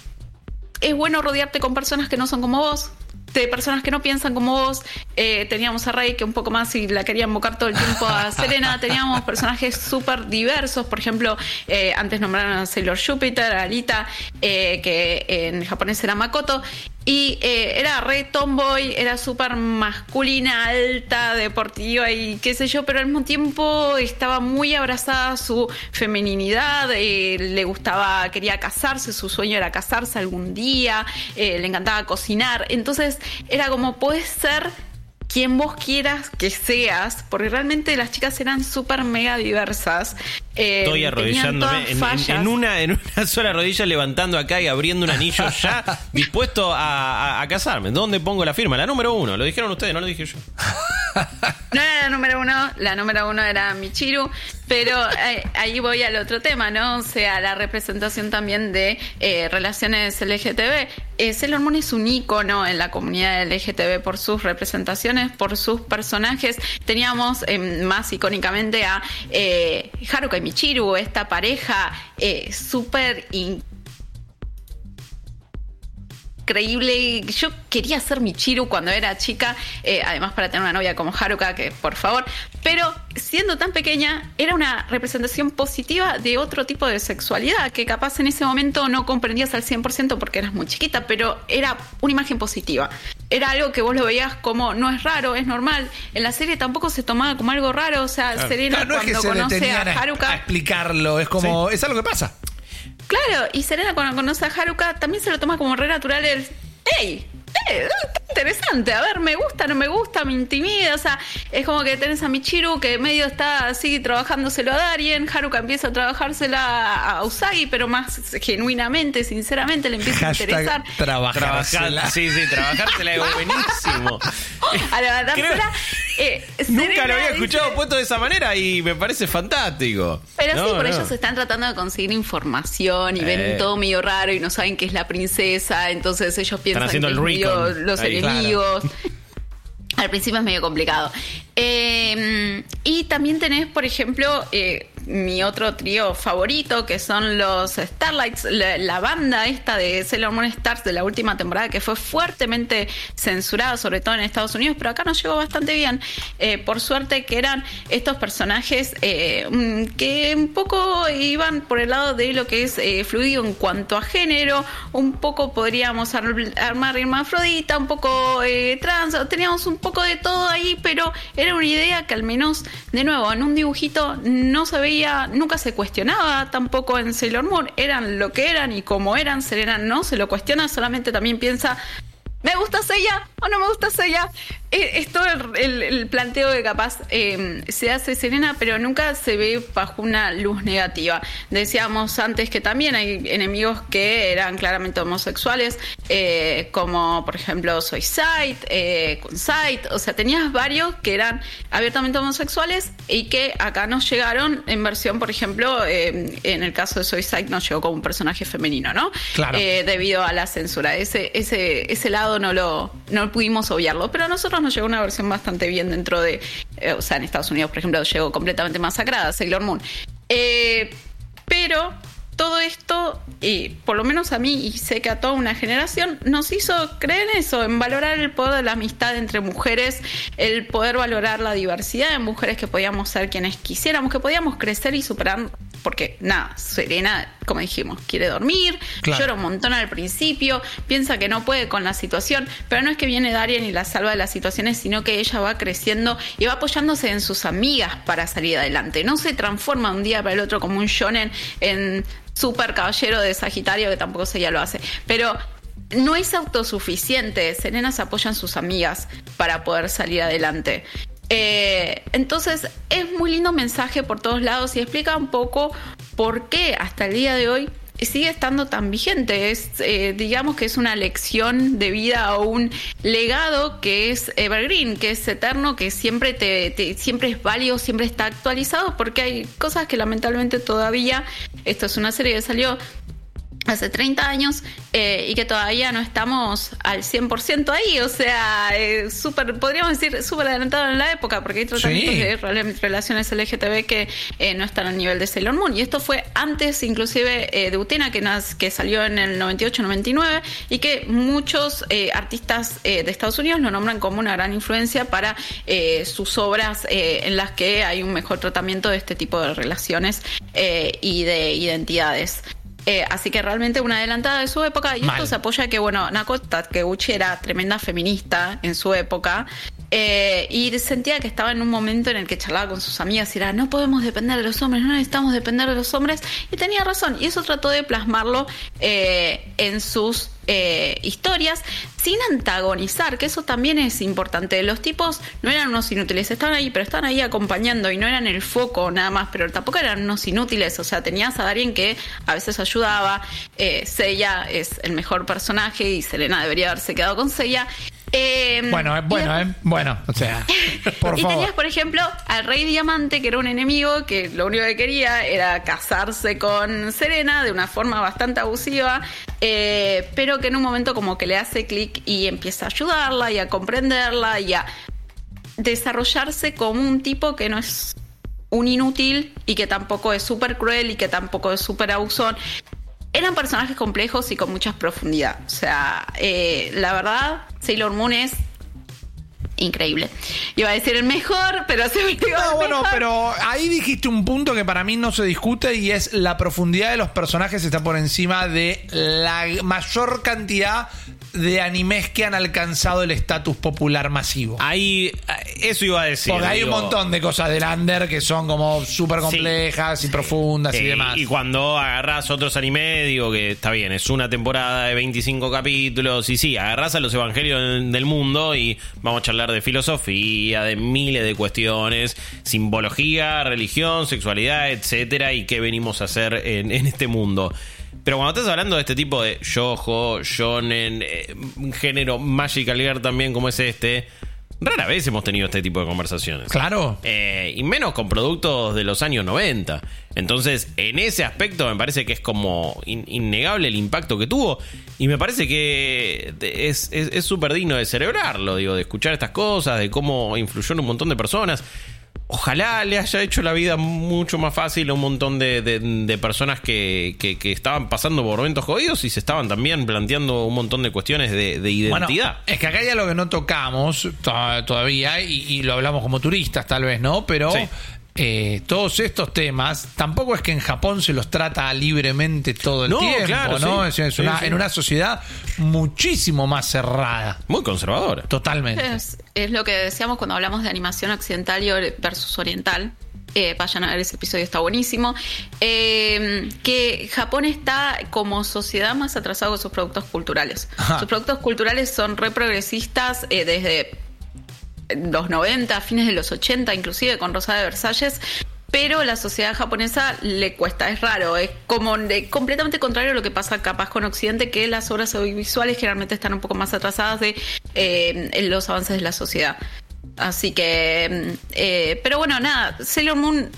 es bueno rodearte con personas que no son como vos, de personas que no piensan como vos. Eh, teníamos a Rey que un poco más y la quería invocar todo el tiempo a Serena. Teníamos personajes súper diversos. Por ejemplo, eh, antes nombraron a Sailor Jupiter, a Alita, eh, que en japonés era Makoto. Y eh, era re tomboy, era súper masculina, alta, deportiva y qué sé yo, pero al mismo tiempo estaba muy abrazada a su femeninidad, eh, le gustaba, quería casarse, su sueño era casarse algún día, eh, le encantaba cocinar. Entonces era como, puedes ser quien vos quieras que seas, porque realmente las chicas eran súper mega diversas. eh, Estoy arrodillándome en, en- fallas. en una, en una sola rodilla, levantando acá y abriendo un anillo ya, dispuesto a, a- a casarme. ¿Dónde pongo la firma? La número uno. Lo dijeron ustedes, no lo dije yo. No era la número uno, la número uno era Michiru, pero eh, ahí voy al otro tema, ¿no? O sea, la representación también de eh, relaciones LGTB. Eh, Sailor Moon es un ícono en la comunidad LGTB por sus representaciones, por sus personajes. Teníamos eh, más icónicamente a Haruka y Michiru, esta pareja súper in- increíble. Yo quería ser Michiru cuando era chica, eh, además para tener una novia como Haruka, que por favor. Pero siendo tan pequeña, era una representación positiva de otro tipo de sexualidad, que capaz en ese momento no comprendías al 100% porque eras muy chiquita, pero era una imagen positiva. Era algo que vos lo veías como no es raro, es normal. En la serie tampoco se tomaba como algo raro, o sea, Serena Claro, no es que cuando se conoce a, Haruka... a explicarlo, es como, es algo que pasa. Claro, y Serena cuando conoce a Haruka también se lo toma como re natural el ¡Ey! ¡Eh! está interesante, a ver, me gusta, no me gusta, me intimida, o sea, es como que tenés a Michiru que medio está así trabajándoselo a Darien, Haruka empieza a trabajársela a Usagi, pero más genuinamente, sinceramente, le empieza a interesar. Trabajársela. Sí, sí, trabajársela es buenísimo. A levantársela. Eh, Nunca lo había dice- escuchado puesto de esa manera y me parece fantástico. Pero No, sí, por no. ellos están tratando de conseguir información y ven Eh. todo medio raro y no saben que es la princesa, entonces ellos piensan haciendo que el es medio recon. los Ahí. enemigos. Al principio es medio complicado. Eh, y también tenés, por ejemplo, eh, mi otro trío favorito, que son los Starlights, la, banda esta de Sailor Moon Stars de la última temporada, que fue fuertemente censurada, sobre todo en Estados Unidos, pero acá nos llegó bastante bien. Eh, por suerte que eran estos personajes eh, mm, que un poco iban por el lado de lo que es eh, fluido en cuanto a género, un poco podríamos ar- armar hermafrodita, un poco trans, teníamos un poco de todo ahí, pero era una idea que al menos, de nuevo, en un dibujito no se veía, nunca se cuestionaba tampoco en Sailor Moon, eran lo que eran y como eran, Serena no se lo cuestiona, solamente también piensa, ¿me gusta Seiya o no me gusta Seiya? Eh, es todo el, el planteo de capaz eh, se hace serena, pero nunca se ve bajo una luz negativa. Decíamos antes que también hay enemigos que eran claramente homosexuales, eh, como por ejemplo Soy Sight, eh, Sight, o sea, tenías varios que eran abiertamente homosexuales y que acá nos llegaron en versión, por ejemplo, en el caso de Soy Sight nos llegó como un personaje femenino, ¿no? Claro. Eh, debido a la censura. Ese, ese, ese lado no lo no pudimos obviarlo, pero a nos llegó una versión bastante bien dentro de, eh, o sea, en Estados Unidos, por ejemplo, llegó completamente masacrada, Sailor Moon. Eh, pero todo esto, y por lo menos a mí y sé que a toda una generación, nos hizo creer en eso, en valorar el poder de la amistad entre mujeres, el poder valorar la diversidad de mujeres que podíamos ser quienes quisiéramos, que podíamos crecer y superar, porque nada, Serena, como dijimos, quiere dormir, Claro. llora un montón al principio, piensa que no puede con la situación, pero no es que viene Darien y la salva de las situaciones, sino que ella va creciendo y va apoyándose en sus amigas para salir adelante. No se transforma un día para el otro como un shonen en super caballero de Sagitario, que tampoco se ya lo hace. Pero no es autosuficiente. Serena se apoya en sus amigas para poder salir adelante. Eh, entonces, es muy lindo mensaje por todos lados y explica un poco por qué hasta el día de hoy sigue estando tan vigente. Eh, digamos que es una lección de vida o un legado que es evergreen, que es eterno, que siempre te, siempre es válido, siempre está actualizado, porque hay cosas que lamentablemente todavía, esto es una serie que salió hace 30 años eh, y que todavía no estamos al 100% ahí, o sea, eh, súper, podríamos decir, súper adelantado en la época, porque hay tratamientos Sí. de rela- relaciones LGTB que eh, no están al nivel de Sailor Moon. Y esto fue antes inclusive eh, de Utena, que, nas- que salió en el 98-99 y que muchos artistas eh, de Estados Unidos lo nombran como una gran influencia para eh, sus obras en las que hay un mejor tratamiento de este tipo de relaciones y de identidades. Eh, así que realmente una adelantada de su época. Y Mal. esto se apoya que, bueno, Nako Takeuchi era tremenda feminista en su época. Eh, y sentía que estaba en un momento en el que charlaba con sus amigas y era, no podemos depender de los hombres, no necesitamos depender de los hombres. Y tenía razón. Y eso trató de plasmarlo eh, en sus eh, historias sin antagonizar, que eso también es importante. Los tipos no eran unos inútiles, estaban ahí, pero estaban ahí acompañando y no eran el foco nada más, pero tampoco eran unos inútiles. O sea, tenías a Darien que a veces ayudaba, eh, es el mejor personaje y Selena debería haberse quedado con Seiya. Eh, Bueno, eh, y bueno, después- eh, bueno, o sea, por y favor. tenías, por ejemplo, al Rey Diamante, que era un enemigo que lo único que quería era casarse con Serena de una forma bastante abusiva, eh, pero que en un momento como que le hace clic y empieza a ayudarla y a comprenderla y a desarrollarse como un tipo que no es un inútil y que tampoco es súper cruel y que tampoco es súper abusón. Eran personajes complejos y con mucha profundidad. O sea, eh, la verdad, Sailor Moon es increíble. Iba a decir el mejor, pero se me quedó No, bueno, mejor. pero ahí dijiste un punto que para mí no se discute y es la profundidad de los personajes está por encima de la mayor cantidad de animes que han alcanzado el estatus popular masivo. Ahí, eso iba a decir. Porque hay un montón de cosas del under que son como súper complejas y profundas y demás. Y cuando agarrás otros animes, digo que está bien, es una temporada de 25 capítulos. Y sí, agarrás a los evangelios del del mundo y vamos a charlar de filosofía, de miles de cuestiones, simbología, religión, sexualidad, etcétera, y qué venimos a hacer en, en este mundo. Pero cuando estás hablando de este tipo de yojo, shonen, eh, un género magical girl también como es este, rara vez hemos tenido este tipo de conversaciones. Claro. Eh, y menos con productos de los años 90. Entonces, en ese aspecto me parece que es como in- innegable el impacto que tuvo. Y me parece que es súper digno de celebrarlo, digo, de escuchar estas cosas, de cómo influyó en un montón de personas. Ojalá le haya hecho la vida mucho más fácil a un montón de, de- de personas que, que- que estaban pasando por momentos jodidos y se estaban también planteando un montón de cuestiones de, de Bueno, identidad. es que acá hay algo que no tocamos to- todavía y, y lo hablamos como turistas tal vez, ¿no? Pero Sí. Eh, todos estos temas tampoco es que en Japón se los trata libremente todo el No, tiempo, claro, ¿no? sí. Es, es Sí, una- sí. en una sociedad muchísimo más cerrada, Muy conservadora. totalmente. Es, es lo que decíamos cuando hablamos de animación occidental versus oriental. Eh, vayan a ver ese episodio, está buenísimo. Eh, que Japón está como sociedad más atrasado con sus productos culturales. Ajá. Sus productos culturales son re progresistas eh, desde los 90, fines de los 80, inclusive con Rosa de Versalles, pero la sociedad japonesa le cuesta, es raro, es como completamente contrario a lo que pasa capaz con Occidente, que las obras audiovisuales generalmente están un poco más atrasadas de eh, los avances de la sociedad. Así que, mm, eh, pero bueno, nada, Sailor Moon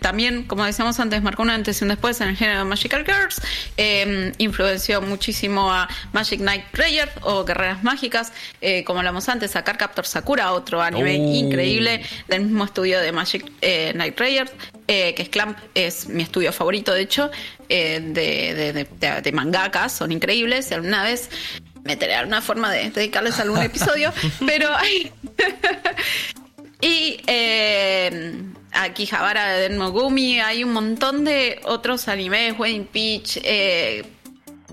también, como decíamos antes, marcó un antes y un después en el género de Magical Girls, eh, influenció muchísimo a Magic Knight Rayer o Guerreras Mágicas, eh, como hablamos antes, a Captor Sakura, otro anime oh. increíble del mismo estudio de Magic Knight Rayer, que es Clamp, es mi estudio favorito, de hecho, de, de, de, mangakas, son increíbles, y alguna vez meteré alguna forma de dedicarles algún episodio, pero y eh, aquí Javara de Denmogumi, hay un montón de otros animes, Wedding Peach, eh,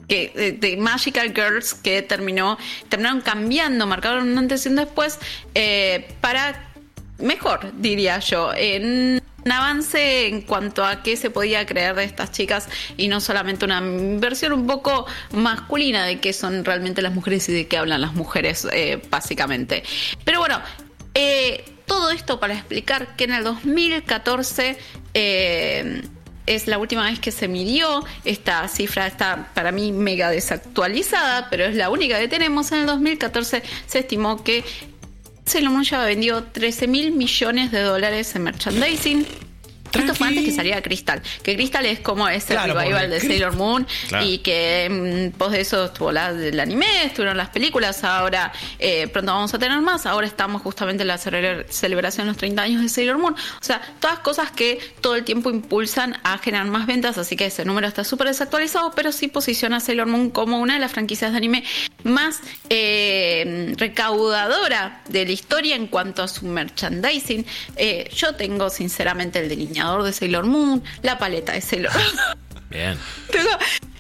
que, de, Magical Girls que terminó, terminaron cambiando, marcaron un antes y un después eh, para mejor, diría yo. En un avance en cuanto a qué se podía creer de estas chicas y no solamente una versión un poco masculina de qué son realmente las mujeres y de qué hablan las mujeres, eh, básicamente. Pero bueno, eh, todo esto para explicar que en el 2014 eh, es la última vez que se midió. Esta cifra está para mí mega desactualizada, pero es la única que tenemos. En el 2014 se estimó que Sailor ya vendió 13 mil millones de dólares en merchandising. Esto fue antes que saliera Crystal. Que Crystal es como ese revival de Sailor Moon y que mm, pos de eso estuvo la, el anime, estuvieron las películas. Ahora eh, pronto vamos a tener más. Ahora estamos justamente en la celebración de los 30 años de Sailor Moon. O sea, todas cosas que todo el tiempo impulsan a generar más ventas. Así que ese número está súper desactualizado, pero sí posiciona a Sailor Moon como una de las franquicias de anime más eh, recaudadora de la historia en cuanto a su merchandising. Eh, yo tengo sinceramente el de Sailor Moon, la paleta de Sailor Moon. Bien. Tengo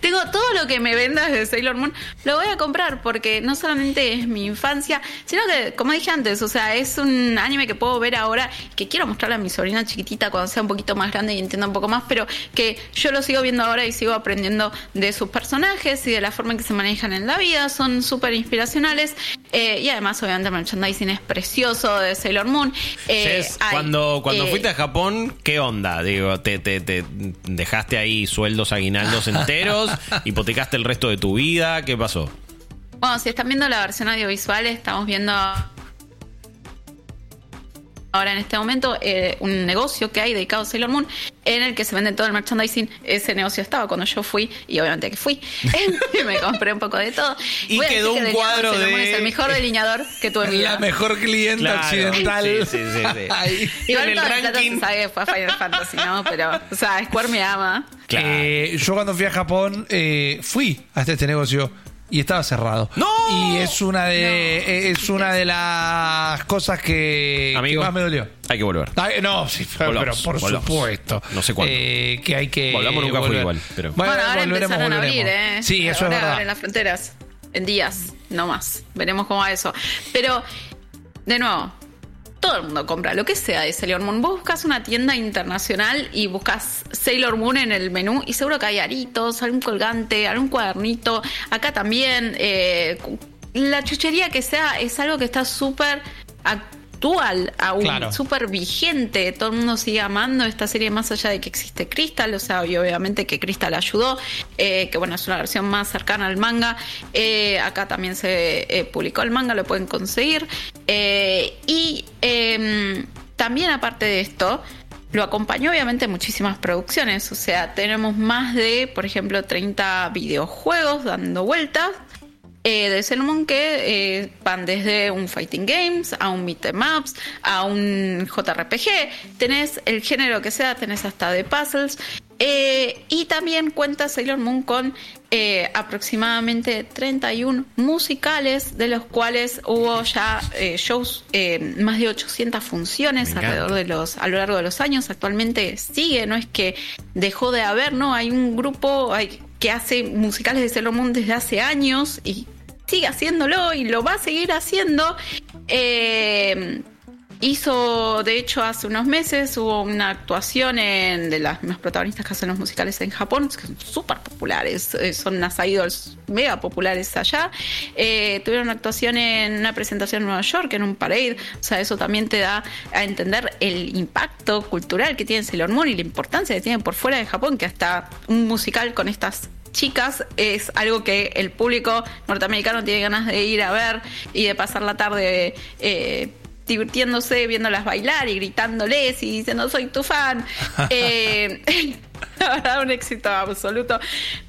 todo lo que me vendas de Sailor Moon, lo voy a comprar porque no solamente es mi infancia, sino que, como dije antes, o sea, es un anime que puedo ver ahora, que quiero mostrarle a mi sobrina chiquitita cuando sea un poquito más grande y entienda un poco más, pero que yo lo sigo viendo ahora y sigo aprendiendo de sus personajes y de la forma en que se manejan en la vida, son súper inspiracionales eh, y además, obviamente, el merchandising es precioso de Sailor Moon. Eh, cuando, cuando eh, fuiste a Japón, ¿qué onda? Digo, te, te, te dejaste ahí sueldos aguinaldos enteros ¿Hipotecaste el resto de tu vida? ¿Qué pasó? Bueno, si están viendo la versión audiovisual, estamos viendo ahora en este momento eh, un negocio que hay dedicado a Sailor Moon en el que se vende todo el merchandising. Ese negocio estaba cuando yo fui y obviamente que fui. y me compré un poco de todo. Y quedó un cuadro de... Es el mejor delineador que tuve en mi vida. La mejor clienta occidental. Sí, sí, sí. Igual el ranking... se sabe que fue Final Fantasy, ¿no? Pero, o sea, Square me ama. Eh, yo cuando fui a Japón eh, fui a este, este negocio y estaba cerrado. ¡No! Y es una de es una de las cosas que, más me dolió. Hay que volver. no, sí, pero por supuesto. No sé cuándo. Eh, que hay que Volvamos nunca fue igual, pero bueno, ahora empezaron a abrir, ¿eh? Sí, eso es verdad. en las fronteras en días, no más. Veremos cómo va eso. Pero de nuevo, todo el mundo compra lo que sea de Sailor Moon. Vos buscas una tienda internacional y buscas Sailor Moon en el menú y seguro que hay aritos, algún colgante, algún cuadernito. Acá también. Eh, la chuchería que sea es algo que está súper actual, aún súper vigente. Todo el mundo sigue amando esta serie más allá de que existe Crystal, o sea, obviamente que Crystal ayudó, eh, que bueno, es una versión más cercana al manga. Eh, acá también se publicó el manga, lo pueden conseguir. y em, también aparte de esto, lo acompañó obviamente muchísimas producciones, o sea, tenemos más de, por ejemplo, 30 videojuegos dando vueltas eh, de Sailor que eh, van desde un fighting games a un beat ups a un JRPG, tenés el género que sea, tenés hasta de puzzles. Eh, y también cuenta Sailor Moon con eh, aproximadamente 31 musicales, de los cuales hubo ya shows, más de 800 funciones alrededor de los, a lo largo de los años. Actualmente sigue, no es que dejó de haber, no, hay un grupo que hace musicales de Sailor desde hace años y sigue haciéndolo y lo va a seguir haciendo. Hizo, de hecho, hace unos meses hubo una actuación en, de las mismas protagonistas que hacen los musicales en Japón, que son súper populares, eh, son unas idols mega populares allá. Eh, tuvieron una actuación en una presentación en Nueva York, en un parade. O sea, eso también te da a entender el impacto cultural que tiene Sailor Moon y la importancia que tiene por fuera de Japón, que hasta un musical con estas chicas es algo que el público norteamericano tiene ganas de ir a ver y de pasar la tarde eh, divirtiéndose, viéndolas bailar y gritándoles y diciendo soy tu fan. eh, la verdad, un éxito absoluto.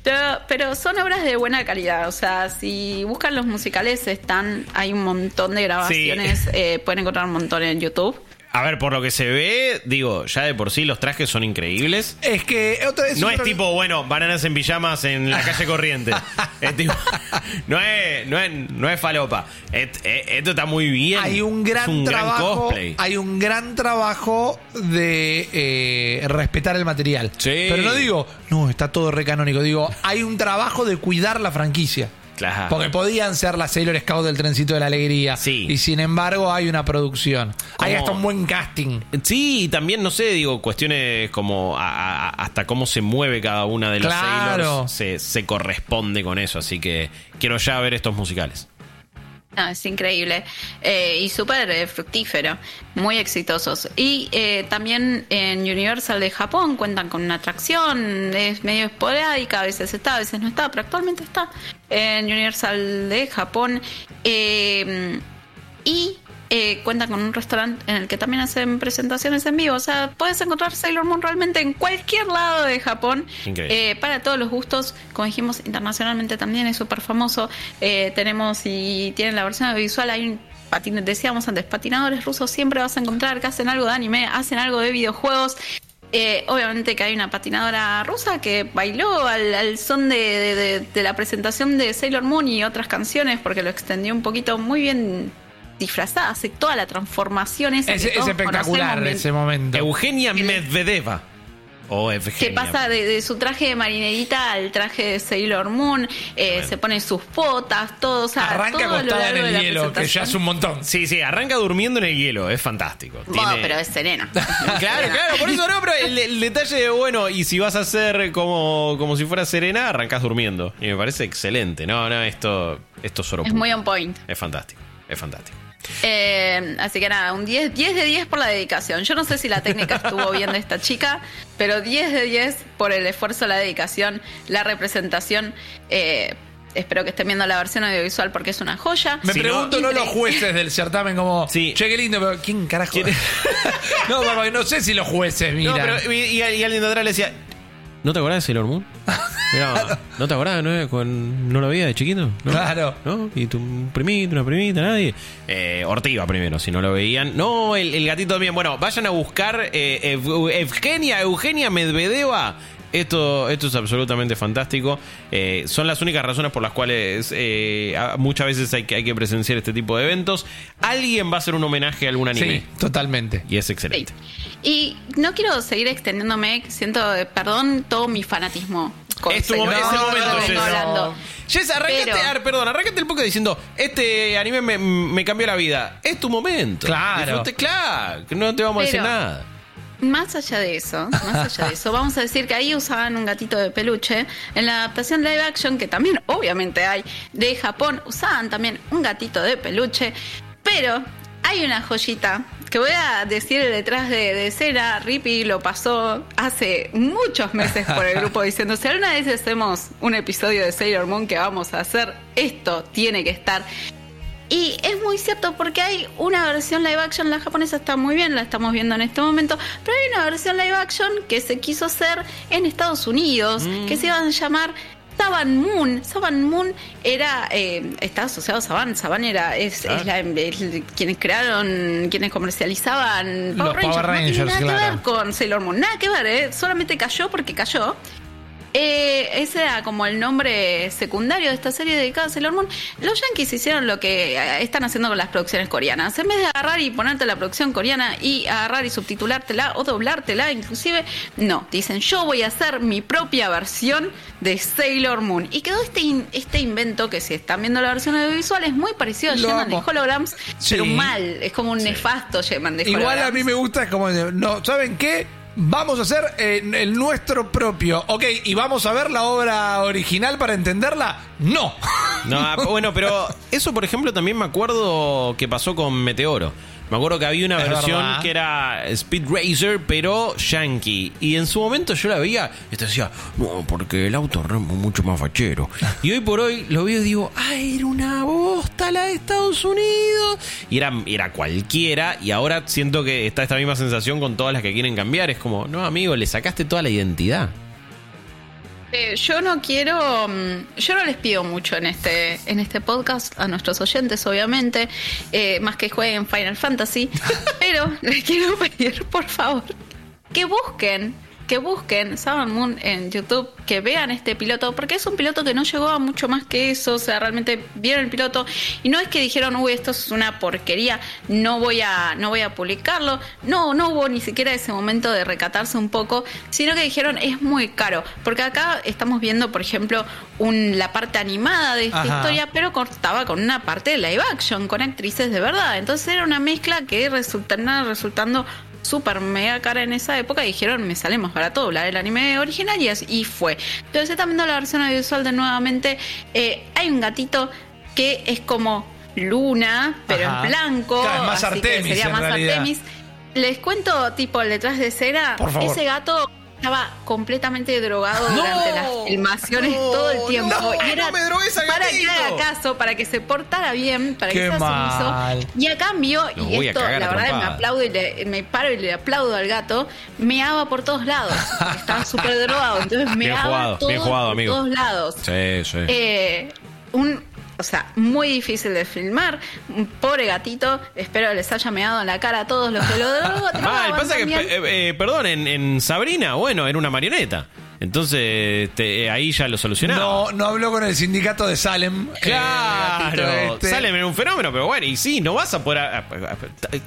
Pero, pero, son obras de buena calidad. O sea, si buscan los musicales, están, hay un montón de grabaciones. Sí. Eh, pueden encontrar un montón en YouTube. A ver, por lo que se ve, digo, ya de por sí los trajes son increíbles. Es que otra vez no es tipo, bueno, bananas en pijamas en la calle corriente. es tipo, no es, no es, no es falopa. esto está muy bien. Hay un gran, un trabajo. Cosplay. Hay un gran trabajo de eh, respetar el material. Sí. Pero no digo, no, está todo recanónico. Digo, hay un trabajo de cuidar la franquicia. Claro. Porque podían ser la Sailor Scout del trencito de la alegría. Sí. Y sin embargo hay una producción. Como- Hay hasta un buen casting. Sí, y también, no sé, digo, cuestiones como a- a- hasta cómo se mueve cada una de las Claro. Sailors se, se corresponde con eso. Así que quiero ya ver estos musicales. No, es increíble Eh, y súper eh, fructífero, muy exitosos. Y eh, también en Universal de Japón cuentan con una atracción, es medio esporádica, a veces está, a veces no está, pero actualmente está en Universal de Japón. Y eh, cuentan con un restaurante en el que también hacen presentaciones en vivo. O sea, puedes encontrar Sailor Moon realmente en cualquier lado de Japón. Increíble. Eh, para todos los gustos, como dijimos, internacionalmente también es súper famoso. Eh, tenemos y tienen la versión audiovisual, hay un patin- decíamos antes, patinadores rusos siempre vas a encontrar que hacen algo de anime, hacen algo de videojuegos. Eh, obviamente que hay una patinadora rusa que bailó al, al son de, de- de- de la presentación de Sailor Moon y otras canciones porque lo extendió un poquito muy bien disfrazada, hace toda la transformación esa Es, que es todos espectacular conocemos, ese momento. Eugenia Medvedeva. O Evgenia. que pasa de, de su traje de marinerita al traje de Sailor Moon, eh, se pone sus botas, todo, o sea, Arranca todo acostada en el hielo, que ya es un montón. Sí, sí, arranca durmiendo en el hielo, es fantástico. Bueno, Tiene- pero es serena. Claro, claro, por eso no, pero el, el detalle de, bueno, y si vas a hacer como, como si fuera serena, arrancas durmiendo. Y me parece excelente. No, no, esto, esto es oro Es puro. muy on point. Es fantástico, es fantástico. Eh, así que nada, un 10, 10 de 10 por la dedicación. Yo no sé si la técnica estuvo bien de esta chica, pero 10 de 10 por el esfuerzo, la dedicación, la representación. Eh, espero que estén viendo la versión audiovisual porque es una joya. Me Si no- pregunto, no, los jueces del certamen, como, Sí. che, qué lindo, pero ¿quién carajo? ¿Quién- no, porque no sé si los jueces No, miran. pero y, y- y alguien de atrás le decía, ¿no te acordás de Sailor Moon? Mirá, ¿no te acordás? ¿No, Con- ¿No lo veía de chiquito? ¿No? Claro. ¿No? ¿Y tu primito, una primita, nadie? Eh, Ortiva primero, si no lo veían. No, el, el gatito también. Bueno, vayan a buscar eh, Ev- Evgenia, Eugenia Medvedeva. Esto, esto es absolutamente fantástico. Eh, son las únicas razones por las cuales eh, muchas veces hay que, hay que presenciar este tipo de eventos. Alguien va a hacer un homenaje a algún anime. Sí, totalmente. Y es Sí. excelente. Y no quiero seguir extendiéndome, siento, perdón, todo mi fanatismo. Es tu momento, que Jess. arrancate, perdón, arrancate el poco diciendo, este anime me, me cambió la vida. Es tu momento. Claro. Disfrute- claro, que no te vamos a decir nada. Más allá de eso, más allá de eso, vamos a decir que ahí usaban un gatito de peluche. En la adaptación live action, que también obviamente hay de Japón, usaban también un gatito de peluche. Pero hay una joyita que voy a decir detrás de, de escena. Rippy lo pasó hace muchos meses por el grupo diciendo: si alguna vez hacemos un episodio de Sailor Moon que vamos a hacer, esto tiene que estar. Y es muy cierto porque hay una versión live action, la japonesa está muy bien, la estamos viendo en este momento, pero hay una versión live action que se quiso hacer en Estados Unidos, que se iban a llamar Saban Moon. Saban Moon era, eh, está asociado a Saban, Saban era, es, es la- es quienes crearon, quienes comercializaban Los Power no tiene Rangers, nada que ver con Sailor Moon, nada que ver, eh, solamente cayó porque cayó. Eh, ese era como el nombre secundario de esta serie dedicada a Sailor Moon. Los yankees hicieron lo que eh, están haciendo con las producciones coreanas. En vez de agarrar y ponerte la producción coreana y agarrar y subtitulártela o doblártela, inclusive, no. Dicen, yo voy a hacer mi propia versión de Sailor Moon. Y quedó este, in- este invento que si están viendo la versión audiovisual es muy parecido a de. Holograms, Sí. pero mal. Es como un nefasto de Igual Holograms. a mí me gusta, es como, no, ¿saben qué? Vamos a hacer eh, el nuestro propio. Ok, ¿y vamos a ver la obra original para entenderla? No. No, ah, bueno, pero eso, por ejemplo, también me acuerdo que pasó con Meteoro. Me acuerdo que había una Es versión verdad. que era Speed Racer, pero yankee. Y en su momento yo la veía y te decía, no, porque el auto es mucho más fachero. Y hoy por hoy lo veo y digo, ah, era una bosta la de Estados Unidos. Y era, era cualquiera. Y ahora siento que está esta misma sensación con todas las que quieren cambiar. Es como, no, amigo, le sacaste toda la identidad. Eh, yo no quiero, mm, yo no les pido mucho en este, en este podcast a nuestros oyentes, obviamente, eh, más que jueguen Final Fantasy, pero les quiero pedir, por favor, que busquen, que busquen Saban Moon en YouTube, que vean este piloto, porque es un piloto que no llegó a mucho más que eso, o sea, realmente vieron el piloto y no es que dijeron, uy, esto es una porquería, no voy a, no voy a publicarlo, no, no hubo ni siquiera ese momento de recatarse un poco, sino que dijeron, es muy caro, porque acá estamos viendo, por ejemplo, un, la parte animada de esta Ajá. historia, pero cortaba con una parte de live action, con actrices de verdad, entonces era una mezcla que resultaba resultando súper mega cara en esa época y dijeron me sale más barato doblar el anime original y, así- fue. Entonces están viendo la versión audiovisual de nuevamente. eh, hay un gatito que es como Luna, pero Ajá. en blanco. Claro, más así que Artemis, sería en más realidad. Artemis. Les cuento, tipo, el detrás de favor. Ese gato estaba completamente drogado No, durante las filmaciones no, todo el tiempo. no, y era me para que haga caso, para que se portara bien, para Qué que sea sumiso. Y a cambio, y esto, la verdad, me aplaudo y le, me paro y le aplaudo al gato, meaba por todos lados. Estaba súper drogado, entonces meaba jugado, todo jugado, por amigo. todos lados. Sí, sí. Eh, un, o sea, muy difícil de filmar. Pobre gatito, espero les haya meado en la cara a todos los que lo pasa que, también. eh, eh, perdón, en, en Sabrina, bueno, era una marioneta. Entonces, te- ahí ya lo solucionaba. No, no habló con el sindicato de Salem. eh, Claro, este. Salem era un fenómeno, pero bueno, y sí, no vas a poder.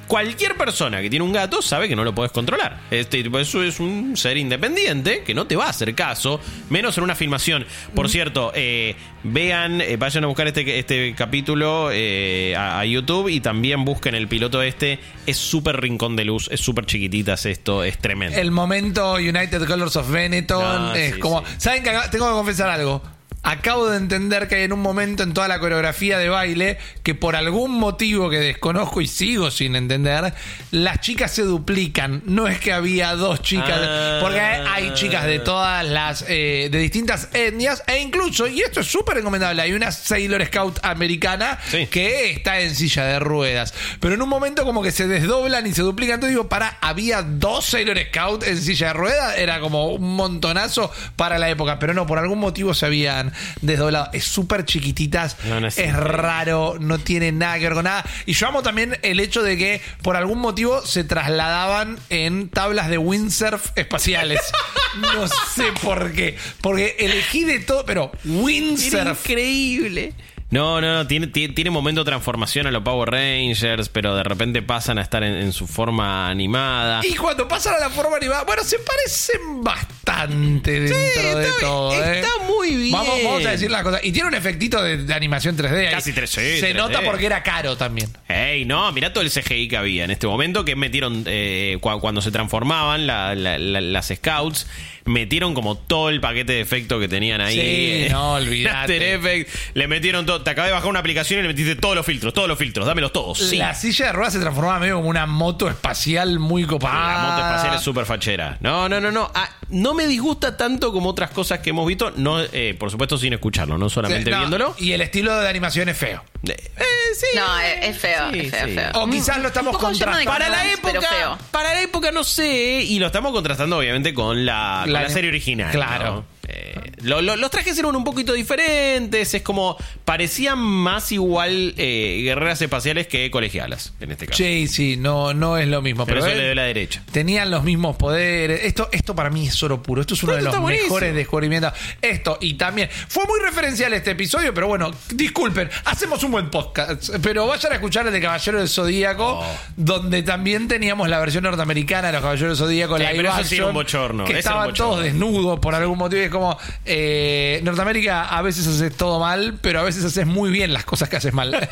cualquier persona que tiene un gato sabe que no lo puedes controlar. Este, tipo, eso es un ser independiente que no te va a hacer caso, menos en una filmación. Por cierto, eh, vean, eh, vayan a buscar este, este capítulo eh, a, a YouTube y también busquen el piloto este. Es súper rincón de luz, es súper chiquititas esto, es tremendo. El momento United Colors of Benetton No, es sí, como. sí. ¿Saben que acá- tengo que confesar algo? Acabo de entender que hay en un momento en toda la coreografía de baile que por algún motivo que desconozco y sigo sin entender, las chicas se duplican. No es que había dos chicas, Ah. porque hay chicas de todas las, eh, de distintas etnias e incluso, y esto es súper recomendable, hay una Sailor Scout americana Sí. que está en silla de ruedas. Pero en un momento como que se desdoblan y se duplican. Entonces digo, para, había dos Sailor Scout en silla de ruedas. Era como un montonazo para la época. Pero no, por algún motivo se habían desdoblado. Es súper chiquititas. No, no es raro. No tiene nada que ver con nada. Y yo amo también el hecho de que por algún motivo se trasladaban en tablas de windsurf espaciales. no sé por qué. Porque elegí de todo, pero Era windsurf. increíble. No, no, no, tiene, tiene, tiene momento de transformación a los Power Rangers, pero de repente pasan a estar en, en su forma animada. Y cuando pasan a la forma animada, bueno, se parecen bastante dentro de todo. ¿eh? está muy bien. Vamos, vamos a decir las cosas. Y tiene un efectito de, de animación 3D. ahí. Casi 3D, Se 3D. nota porque era caro también. Ey, no, mirá todo el CGI que había en este momento que metieron eh, cua- cuando se transformaban la- la- la- las scouts. Metieron como todo el paquete de efectos que tenían ahí. Sí, eh, no, olvidate. Le metieron todo. Te acabé de bajar una aplicación y le metiste todos los filtros, todos los filtros. Dámelos todos. Sí. La silla de ruedas se transformaba medio como una moto espacial muy copada. La moto espacial es súper fachera. No, no, no, no. Ah, no me disgusta tanto como otras cosas que hemos visto. No, eh, por supuesto, sin escucharlo, no solamente No, viéndolo. Y el estilo de animación es feo. Eh, eh, sí. No, es, es feo, Sí, es feo, sí. feo. O quizás lo estamos contrastando. Para la época, para la época no sé, y lo estamos contrastando obviamente con la, con La- la serie original. Claro. ¿no? Lo- lo- los trajes eran un poquito diferentes. Es como. Parecían más igual eh, guerreras espaciales que colegialas, en este caso. Sí, sí, no, no es lo mismo. Pero Pero, eso le dio la derecha. Tenían los mismos poderes. Esto, esto para mí es oro puro. Esto es uno Pero de los buenísimo. mejores descubrimientos. Esto, y también. Fue muy referencial este episodio, pero bueno, disculpen, hacemos un buen podcast. Pero vayan a escuchar el de Caballero del Zodíaco, Oh. donde también teníamos la versión norteamericana de los Caballeros del Zodíaco. Sí, live pero eso sí era un bochorno, Que un estaban bochorno. todos desnudos por algún motivo. Es como. eh, Norteamérica a veces haces todo mal, pero a veces haces muy bien las cosas que haces mal.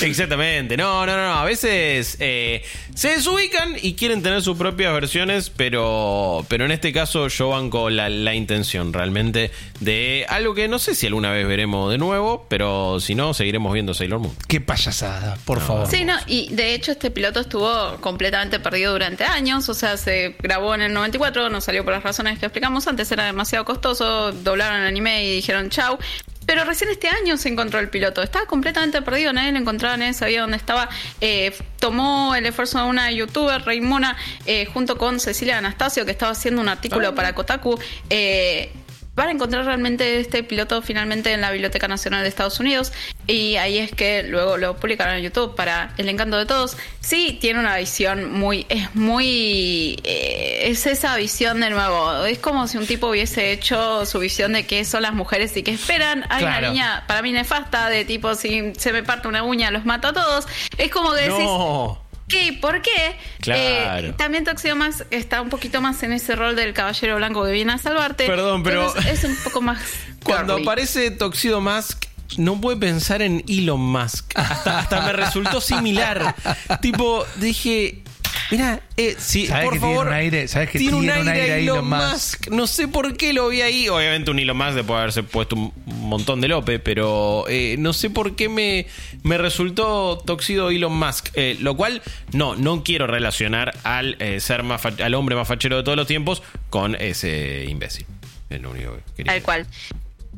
Exactamente. No, no, no, no. A veces eh, se desubican y quieren tener sus propias versiones, pero, pero en este caso yo banco la, la intención realmente de algo que no sé si alguna vez veremos de nuevo, pero si no, seguiremos viendo Sailor Moon. Qué payasada, por favor. Sí, no, y de hecho este piloto estuvo completamente perdido durante años, o sea, se grabó en el 94, no salió por las razones que explicamos antes, era demasiado costoso, doblaron el anime y dijeron chau. Pero recién este año se encontró el piloto. Estaba completamente perdido, nadie lo encontraba, nadie sabía dónde estaba. Eh, tomó el esfuerzo de una youtuber, Raimona, eh, junto con Cecilia Anastasio, que estaba haciendo un artículo para Kotaku. Eh, Van a encontrar realmente este piloto finalmente en la Biblioteca Nacional de Estados Unidos y ahí es que luego lo publicaron en YouTube para el encanto de todos. Sí, tiene una visión muy, es muy, eh, es esa visión de nuevo. Es como si un tipo hubiese hecho su visión de qué son las mujeres y qué esperan. Hay Claro. una niña para mí nefasta de tipo si se me parte una uña los mato a todos. Es como que decís, No. ¿Qué? ¿Por qué? Claro. Eh, también Toxido Max está un poquito más en ese rol del caballero blanco que viene a salvarte. Perdón, pero- es un poco más. Cuando aparece Toxido Mask, no puede pensar en Elon Musk. Hasta, hasta me resultó similar. tipo, dije. Mira, eh, sí, ¿Sabes por que tiene favor. un aire? ¿Sabes que tiene un tiene un aire, aire a a Elon Elon Musk. No sé por qué lo vi ahí. Obviamente un Elon Musk después de haberse puesto un montón de lope, pero eh, no sé por qué me, me resultó toxido Elon Musk. Eh, lo cual, no, no quiero relacionar al eh, ser más al hombre más fachero de todos los tiempos con ese imbécil. Es lo único que quería. Tal cual.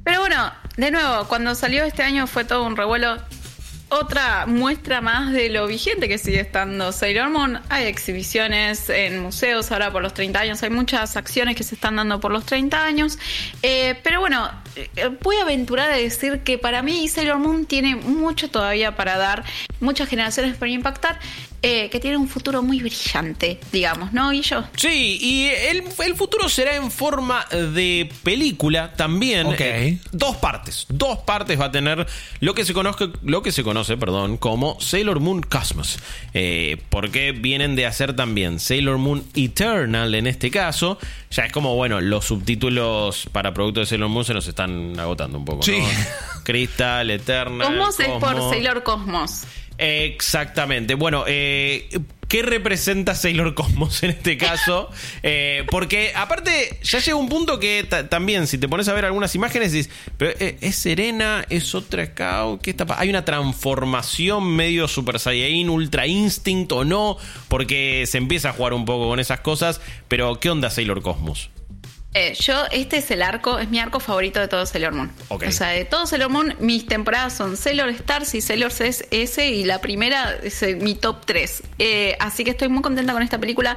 Pero bueno, de nuevo, cuando salió este año fue todo un revuelo. Otra muestra más de lo vigente que sigue estando Sailor Moon. Hay exhibiciones en museos ahora por los 30 años. Hay muchas acciones que se están dando por los 30 años. Eh, pero bueno, eh, voy a aventurar a decir que para mí Sailor Moon tiene mucho todavía para dar, muchas generaciones para impactar, eh, que tiene un futuro muy brillante, digamos, ¿no? Y yo. Sí, y el, el futuro será en forma de película también. Ok. Eh, dos partes. Dos partes va a tener lo que se conoce, lo que se conoce, perdón, como Sailor Moon Cosmos. Eh, porque vienen de hacer también Sailor Moon Eternal en este caso. Ya es como, bueno, los subtítulos para productos de Sailor Moon se nos están agotando un poco. Sí. ¿no? Crystal, Eternal. Cosmos es por. Sailor Cosmos. Exactamente. Bueno, eh, ¿qué representa Sailor Cosmos en este caso? Eh, porque aparte ya llega un punto que ta- también, si te pones a ver algunas imágenes, dices, pero eh, es Serena, es otra Scout, ¿qué está pa-?" Hay una transformación medio Super Saiyan, Ultra Instinct o no, porque se empieza a jugar un poco con esas cosas, pero ¿qué onda Sailor Cosmos? Eh, yo, este es el arco, es mi arco favorito de todo Sailor Moon. O sea, de todo Sailor Moon, mis temporadas son Sailor Stars y Sailor CS y la primera es eh, mi top 3. así que estoy muy contenta con esta película.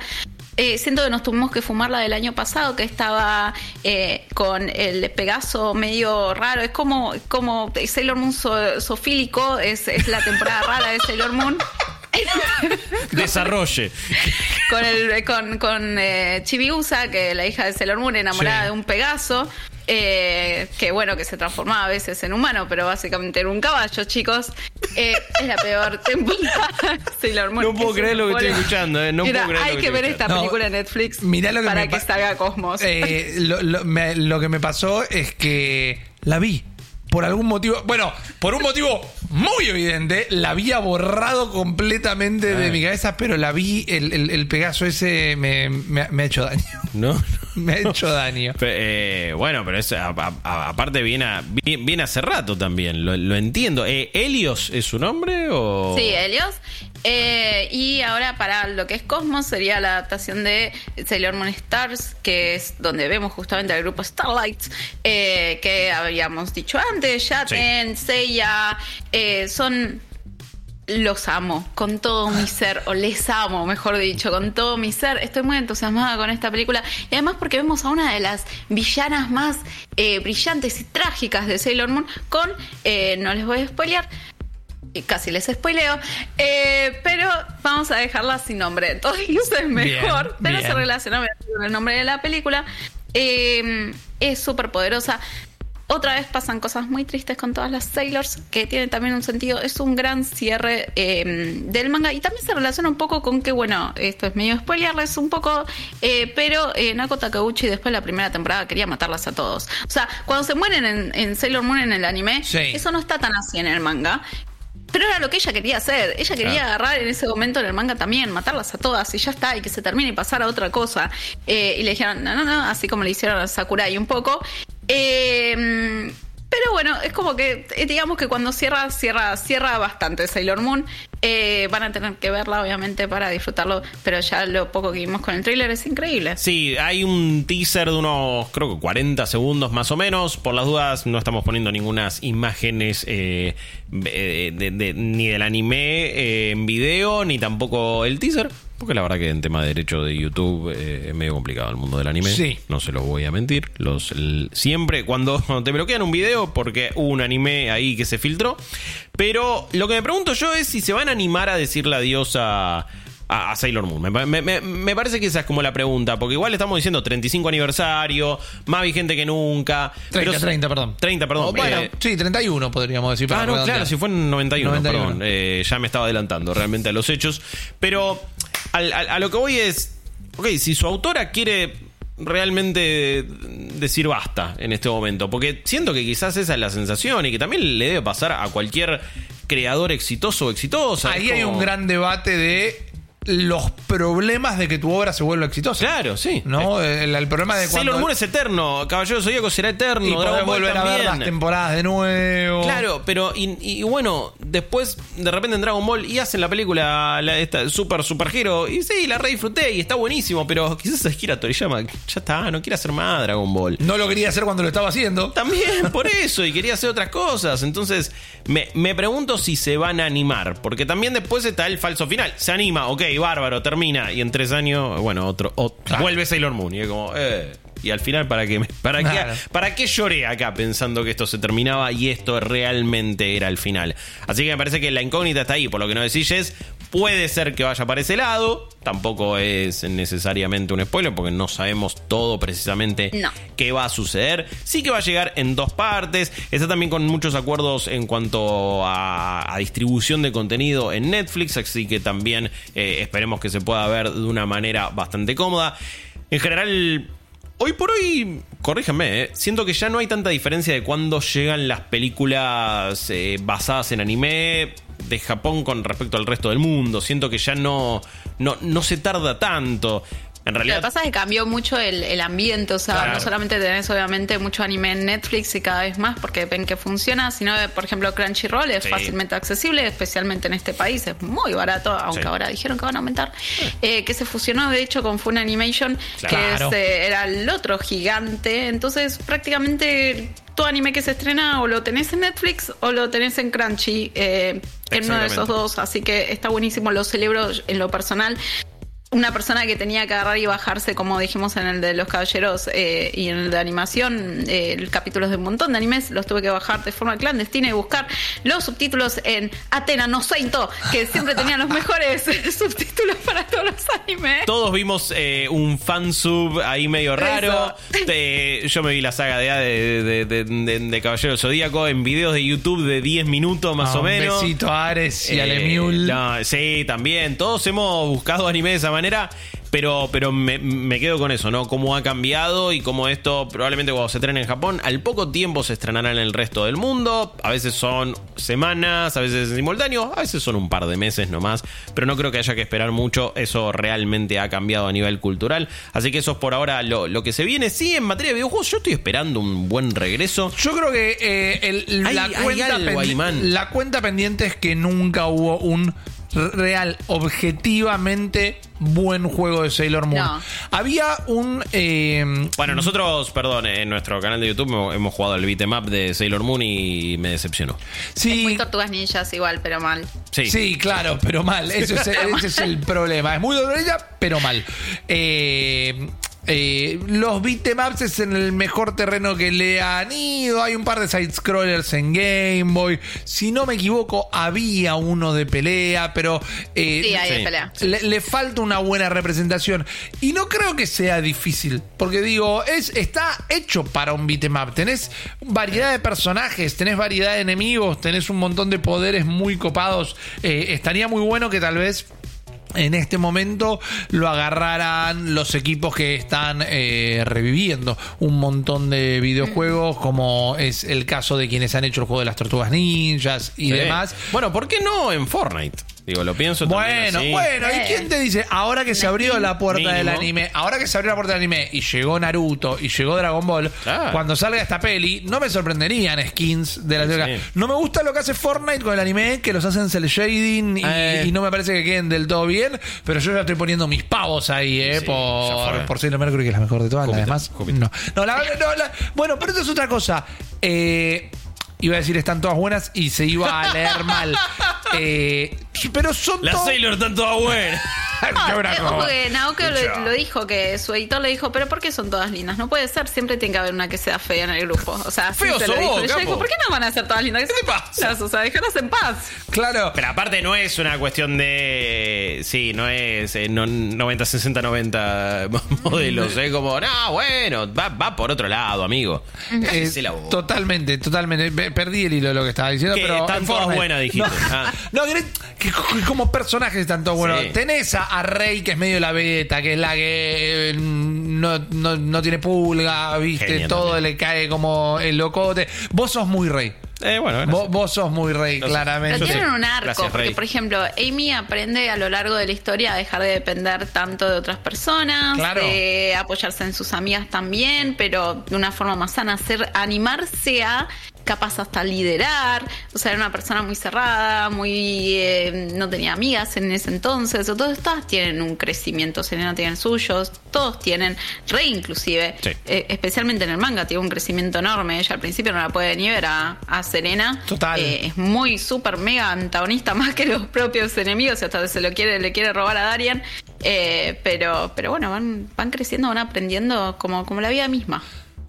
Eh, siento que nos tuvimos que fumar la del año pasado, que estaba eh, con el Pegaso medio raro. Es como, como Sailor Moon so- sofílico, es, es la temporada rara de Sailor Moon. Desarrolle. con el con, con eh, Chibiusa, que la hija de Sailor Moon, enamorada Sí. de un Pegaso. eh, que bueno, que se transformaba a veces en humano, pero básicamente era un caballo, chicos. Eh, es la peor temporada de Sailor Moon. No puedo Es creer lo que estoy escuchando, eh, no Mira, puedo creer lo Hay que ver esta película No, en Netflix mirá lo que para me que salga Cosmos. Eh, lo, lo- me- lo que me pasó es que la vi. Por algún motivo, bueno, por un motivo muy evidente, la había borrado completamente de Ah. mi cabeza, pero la vi, el, el- el Pegaso ese me, me- me ha hecho daño. ¿No? Me ha hecho daño. Eh, bueno, pero es, a- a- a- aparte viene, a- vi- viene hace rato también, lo, lo entiendo. Eh, ¿Helios es su nombre o...? Sí, Helios. Eh, y ahora para lo que es Cosmos sería la adaptación de Sailor Moon Stars, que es donde vemos justamente al grupo Starlight, eh, que habíamos dicho antes, Yaten, Seiya, eh, son los amo con todo mi ser, o les amo, mejor dicho, con todo mi ser. Estoy muy entusiasmada con esta película. Y además porque vemos a una de las villanas más eh, brillantes y trágicas de Sailor Moon con, no les voy a spoilear, y casi les spoileo, eh, pero vamos a dejarla sin nombre. Entonces es mejor, pero bien. se relaciona con el nombre de la película. Eh, es súper poderosa. Otra vez pasan cosas muy tristes con todas las Sailors, que tienen también un sentido, es un gran cierre eh, del manga y también se relaciona un poco con que, bueno, esto es medio spoilearles un poco, eh, pero eh, Nako Takeuchi después de la primera temporada quería matarlas a todos. O sea, cuando se mueren en, en Sailor Moon en el anime, Sí. eso no está tan así en el manga. Pero era lo que ella quería hacer. Ella quería Claro. agarrar en ese momento en el manga también, matarlas a todas y ya está, y que se termine y pasar a otra cosa. Eh, y le dijeron, no, no, no, así como le hicieron a Sakurai un poco. Eh, pero bueno, es como que, eh, digamos que cuando cierra, cierra, cierra bastante Sailor Moon. Eh, van a tener que verla, obviamente, para disfrutarlo, pero ya lo poco que vimos con el thriller es increíble. Sí, hay un teaser de unos, creo que 40 segundos más o menos. Por las dudas, no estamos poniendo ninguna imágenes eh, de- ni del anime en video, ni tampoco el teaser. Porque la verdad que en tema de derecho de YouTube eh, es medio complicado el mundo del anime. Sí. No se los voy a mentir. Los, el- siempre cuando, te bloquean un video, porque hubo un anime ahí que se filtró. Pero lo que me pregunto yo es si se van a animar a decirle adiós a, a, Sailor Moon. Me, pa- me- me- me parece que esa es como la pregunta. Porque igual estamos diciendo 35 aniversario, más vigente que nunca. 30, pero- 30, perdón. 30, perdón. Bueno, Eh, sí, 31 podríamos decir. Ah, no, redondear. claro, si fue en 91, 91. perdón. Eh, ya me estaba adelantando realmente a los hechos. Pero al- al- a lo que voy es. Ok, si su autora quiere realmente decir basta en este momento. Porque siento que quizás esa es la sensación y que también le debe pasar a cualquier creador exitoso o exitosa. Ahí hay un gran debate de los problemas de que tu obra se vuelva exitosa. Claro, sí. ¿No? El, el problema de cuando. Sailor Moon es eterno, Caballero Zodíaco será eterno, y Dragon Ball volver a ver también. las temporadas de nuevo. Claro, pero y, y bueno, después de repente en Dragon Ball y hacen la película la, esta, Super Super Hero y sí, la re disfruté y está buenísimo, pero quizás Akira Toriyama ya está, no quiere hacer más Dragon Ball. No lo quería hacer cuando lo estaba haciendo. También por eso, y quería hacer otras cosas. Entonces, me, me pregunto si se van a animar. Porque también después está el falso final. Se anima, ok, bárbaro, termina. Y en tres años, bueno, otro. o- Claro. Vuelve Sailor Moon. Y es como, eh. Y al final, ¿para qué, para, Claro. qué, ¿para qué lloré acá pensando que esto se terminaba y esto realmente era el final? Así que me parece que la incógnita está ahí. Por lo que no decís, Jess, puede ser que vaya para ese lado. Tampoco es necesariamente un spoiler porque no sabemos todo precisamente No. qué va a suceder. Sí que va a llegar en dos partes. Está también con muchos acuerdos en cuanto a, a distribución de contenido en Netflix. Así que también eh, esperemos que se pueda ver de una manera bastante cómoda. En general, hoy por hoy, corríjanme, eh, siento que ya no hay tanta diferencia de cuando llegan las películas eh, basadas en anime de Japón con respecto al resto del mundo. Siento que ya no, no, no se tarda tanto. En Lo que pasa es que cambió mucho el, el ambiente, o sea, Claro. no solamente tenés obviamente mucho anime en Netflix y cada vez más porque ven que funciona, sino que, por ejemplo Crunchyroll es Sí. fácilmente accesible, especialmente en este país, es muy barato, aunque Sí. ahora dijeron que van a aumentar, eh, que se fusionó de hecho con Fun Animation, Claro. que es, eh, era el otro gigante, entonces prácticamente todo anime que se estrena o lo tenés en Netflix o lo tenés en Crunchy, eh, en uno de esos dos, así que está buenísimo, lo celebro en lo personal una persona que tenía que agarrar y bajarse, como dijimos en el de los caballeros eh, y en el de animación, eh, capítulos de un montón de animes, los tuve que bajar de forma clandestina y buscar los subtítulos en Atena no Seinto, que siempre tenían los mejores subtítulos para todos los animes. Todos vimos eh, un fansub ahí medio raro. Yo me vi la saga de, de, de, de- de Caballero Zodíaco en videos de YouTube de 10 minutos más Ah, o menos. Un besito a Ares y a Eh, Lemiul. no, sí, también. Todos hemos buscado anime de esa manera. Pero, pero me, me quedo con eso, ¿no? Cómo ha cambiado y cómo esto probablemente cuando se estrene en Japón, al poco tiempo se estrenará en el resto del mundo. A veces son semanas, a veces en simultáneo, a veces son un par de meses nomás. Pero no creo que haya que esperar mucho. Eso realmente ha cambiado a nivel cultural. Así que eso es por ahora lo, lo que se viene. Sí, en materia de videojuegos, yo estoy esperando un buen regreso. Yo creo que eh, el- Hay- la, hay cuenta algo la cuenta pendiente es que nunca hubo un real, objetivamente buen juego de Sailor Moon. No. Había un... eh, Bueno, nosotros, perdón, en nuestro canal de YouTube hemos- hemos jugado el beat'em up de Sailor Moon y me decepcionó. Es muy sí, tortugas ninjas igual, pero mal. Sí. Sí, claro, pero mal. Eso es, ese es el problema. Es muy dolorosa, pero mal. Eh, eh, los beatemaps es en el mejor terreno que le han ido. Hay un par de side-scrollers en Game Boy. Si no me equivoco, había uno de pelea, pero... eh, Sí, hay Sí. de pelea. le, le falta una buena representación. Y no creo que sea difícil. Porque digo, es, está hecho para un beatmap. Tenés variedad de personajes, tenés variedad de enemigos, tenés un montón de poderes muy copados. Eh, estaría muy bueno que tal vez. En este momento lo agarraran los equipos que están eh, reviviendo un montón de videojuegos, como es el caso de quienes han hecho el juego de las tortugas ninjas y Sí. demás. Bueno, ¿por qué no en Fortnite? Digo, lo pienso también Bueno, así. bueno, ¿y quién te dice? Ahora que se abrió la puerta del Mínimo. anime, ahora que se abrió la puerta del anime y llegó Naruto y llegó Dragon Ball, Claro. cuando salga esta peli, no me sorprenderían skins de la Sí. No me gusta lo que hace Fortnite con el anime, que los hacen cel shading y, Eh. y no me parece que queden del todo bien, pero yo ya estoy poniendo mis pavos ahí, ¿eh? Sí, ya por, fue. por Sailor Mercury, que es la mejor de todas, las Júpiter, demás. Júpiter. No, no, la, no, la- bueno, pero esto es otra cosa. Eh, iba a decir están todas buenas y se iba a leer mal. Eh, pero son Las Sailor están todas buenas. Eh, Naoko Escucha. lo, lo dijo, que su editor le dijo, pero ¿por qué son todas lindas? No puede ser, siempre tiene que haber una que sea fea en el grupo. O sea, Feo se lo dijo. vos, yo digo, ¿por qué no van a ser todas lindas? ¿Qué te pasa? O sea, déjanos en paz. Claro. Pero aparte no es una cuestión de... Sí, no es eh, no- 90, 60, 90 modelos. Es como, no, bueno, va, va por otro lado, amigo. Eh, Cállese la boca. totalmente, totalmente. Pe- Perdí el hilo de lo que estaba diciendo, Que pero. están en todas buenas, dijiste. No, Ah. no, que, que como personajes están todos buenos. Sí. Tenés a, a Rey, que es medio la beta, que es la que eh, no, no, no tiene pulga, viste, todo también. le cae como el locote. Vos sos muy Rey. Eh, bueno. Vos, vos sos muy Rey, claramente. Pero tienen un arco, Gracias, porque Rey. por ejemplo, Amy aprende a lo largo de la historia a dejar de depender tanto de otras personas, Claro. de apoyarse en sus amigas también, pero de una forma más sana, hacer, animarse a capaz hasta liderar, o sea, era una persona muy cerrada, muy eh, no tenía amigas en ese entonces, o todos, todas tienen un crecimiento, Selena tiene el suyo, todos tienen, Rey inclusive, Sí. eh, especialmente en el manga, tiene un crecimiento enorme, ella al principio no la puede ni ver a, a Serena, Total. Eh, es muy súper mega antagonista más que los propios enemigos y hasta se lo quiere le quiere robar a Darian Eh, pero pero bueno van van creciendo van aprendiendo como como la vida misma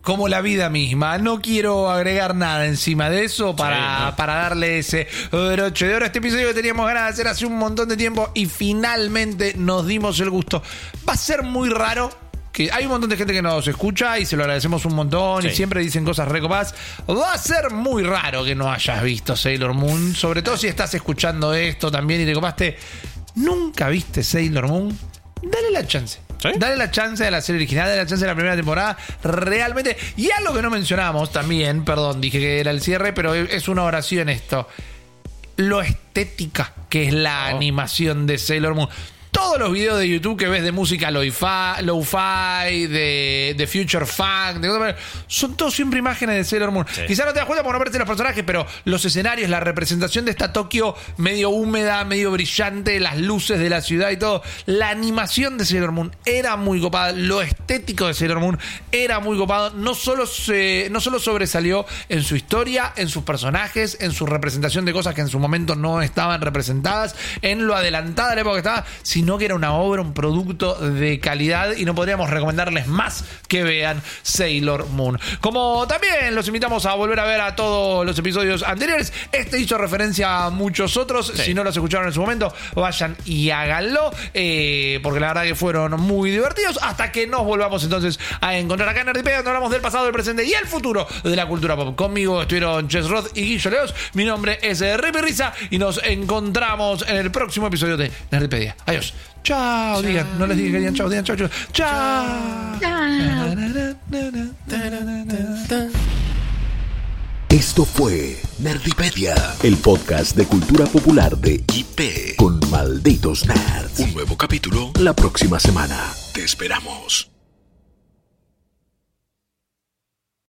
como la vida misma. No quiero agregar nada encima de eso para, Sí, para darle ese broche de oro a este episodio que teníamos ganas de hacer hace un montón de tiempo y finalmente nos dimos el gusto. Va a ser muy raro. Que hay un montón de gente que nos escucha y se lo agradecemos un montón y siempre dicen cosas recopadas. Va a ser muy raro que no hayas visto Sailor Moon, sobre todo si estás escuchando esto también y te copaste. ¿Nunca viste Sailor Moon? Dale la chance. ¿Sí? Dale la chance de la serie original, dale la chance de la primera temporada. Realmente. Y algo que no mencionamos también, perdón, dije que era el cierre, pero es una oración esto. Lo estética que es la Oh. animación de Sailor Moon. Todos los videos de YouTube que ves de música lo-fi, lo-fi, de, de future funk, de son todos siempre imágenes de Sailor Moon. Sí. Quizás no te das cuenta por no verte los personajes, pero los escenarios, la representación de esta Tokio medio húmeda, medio brillante, las luces de la ciudad y todo. La animación de Sailor Moon era muy copada. Lo estético de Sailor Moon era muy copado. No solo, se, no solo sobresalió en su historia, en sus personajes, en su representación de cosas que en su momento no estaban representadas, en lo adelantada de la época que estaba, sino que era una obra, un producto de calidad y no podríamos recomendarles más que vean Sailor Moon. Como también los invitamos a volver a ver a todos los episodios anteriores. Este hizo referencia a muchos otros. Sí. Si no los escucharon en su momento, vayan y háganlo. eh, porque la verdad que fueron muy divertidos. Hasta que nos volvamos entonces a encontrar acá en Nerdipedia, donde hablamos del pasado, del presente y el futuro de la cultura pop. Conmigo estuvieron Jess Roth y Guillo Leos. Mi nombre es eh, Rippy Risa y nos encontramos en el próximo episodio de Nerdipedia. Adiós. Chao, digan, no les digan que digan chao, digan chao, chao. Chao. Esto fue Nerdipedia, el podcast de cultura popular de IP con malditos nerds. Un nuevo capítulo la próxima semana. Te esperamos.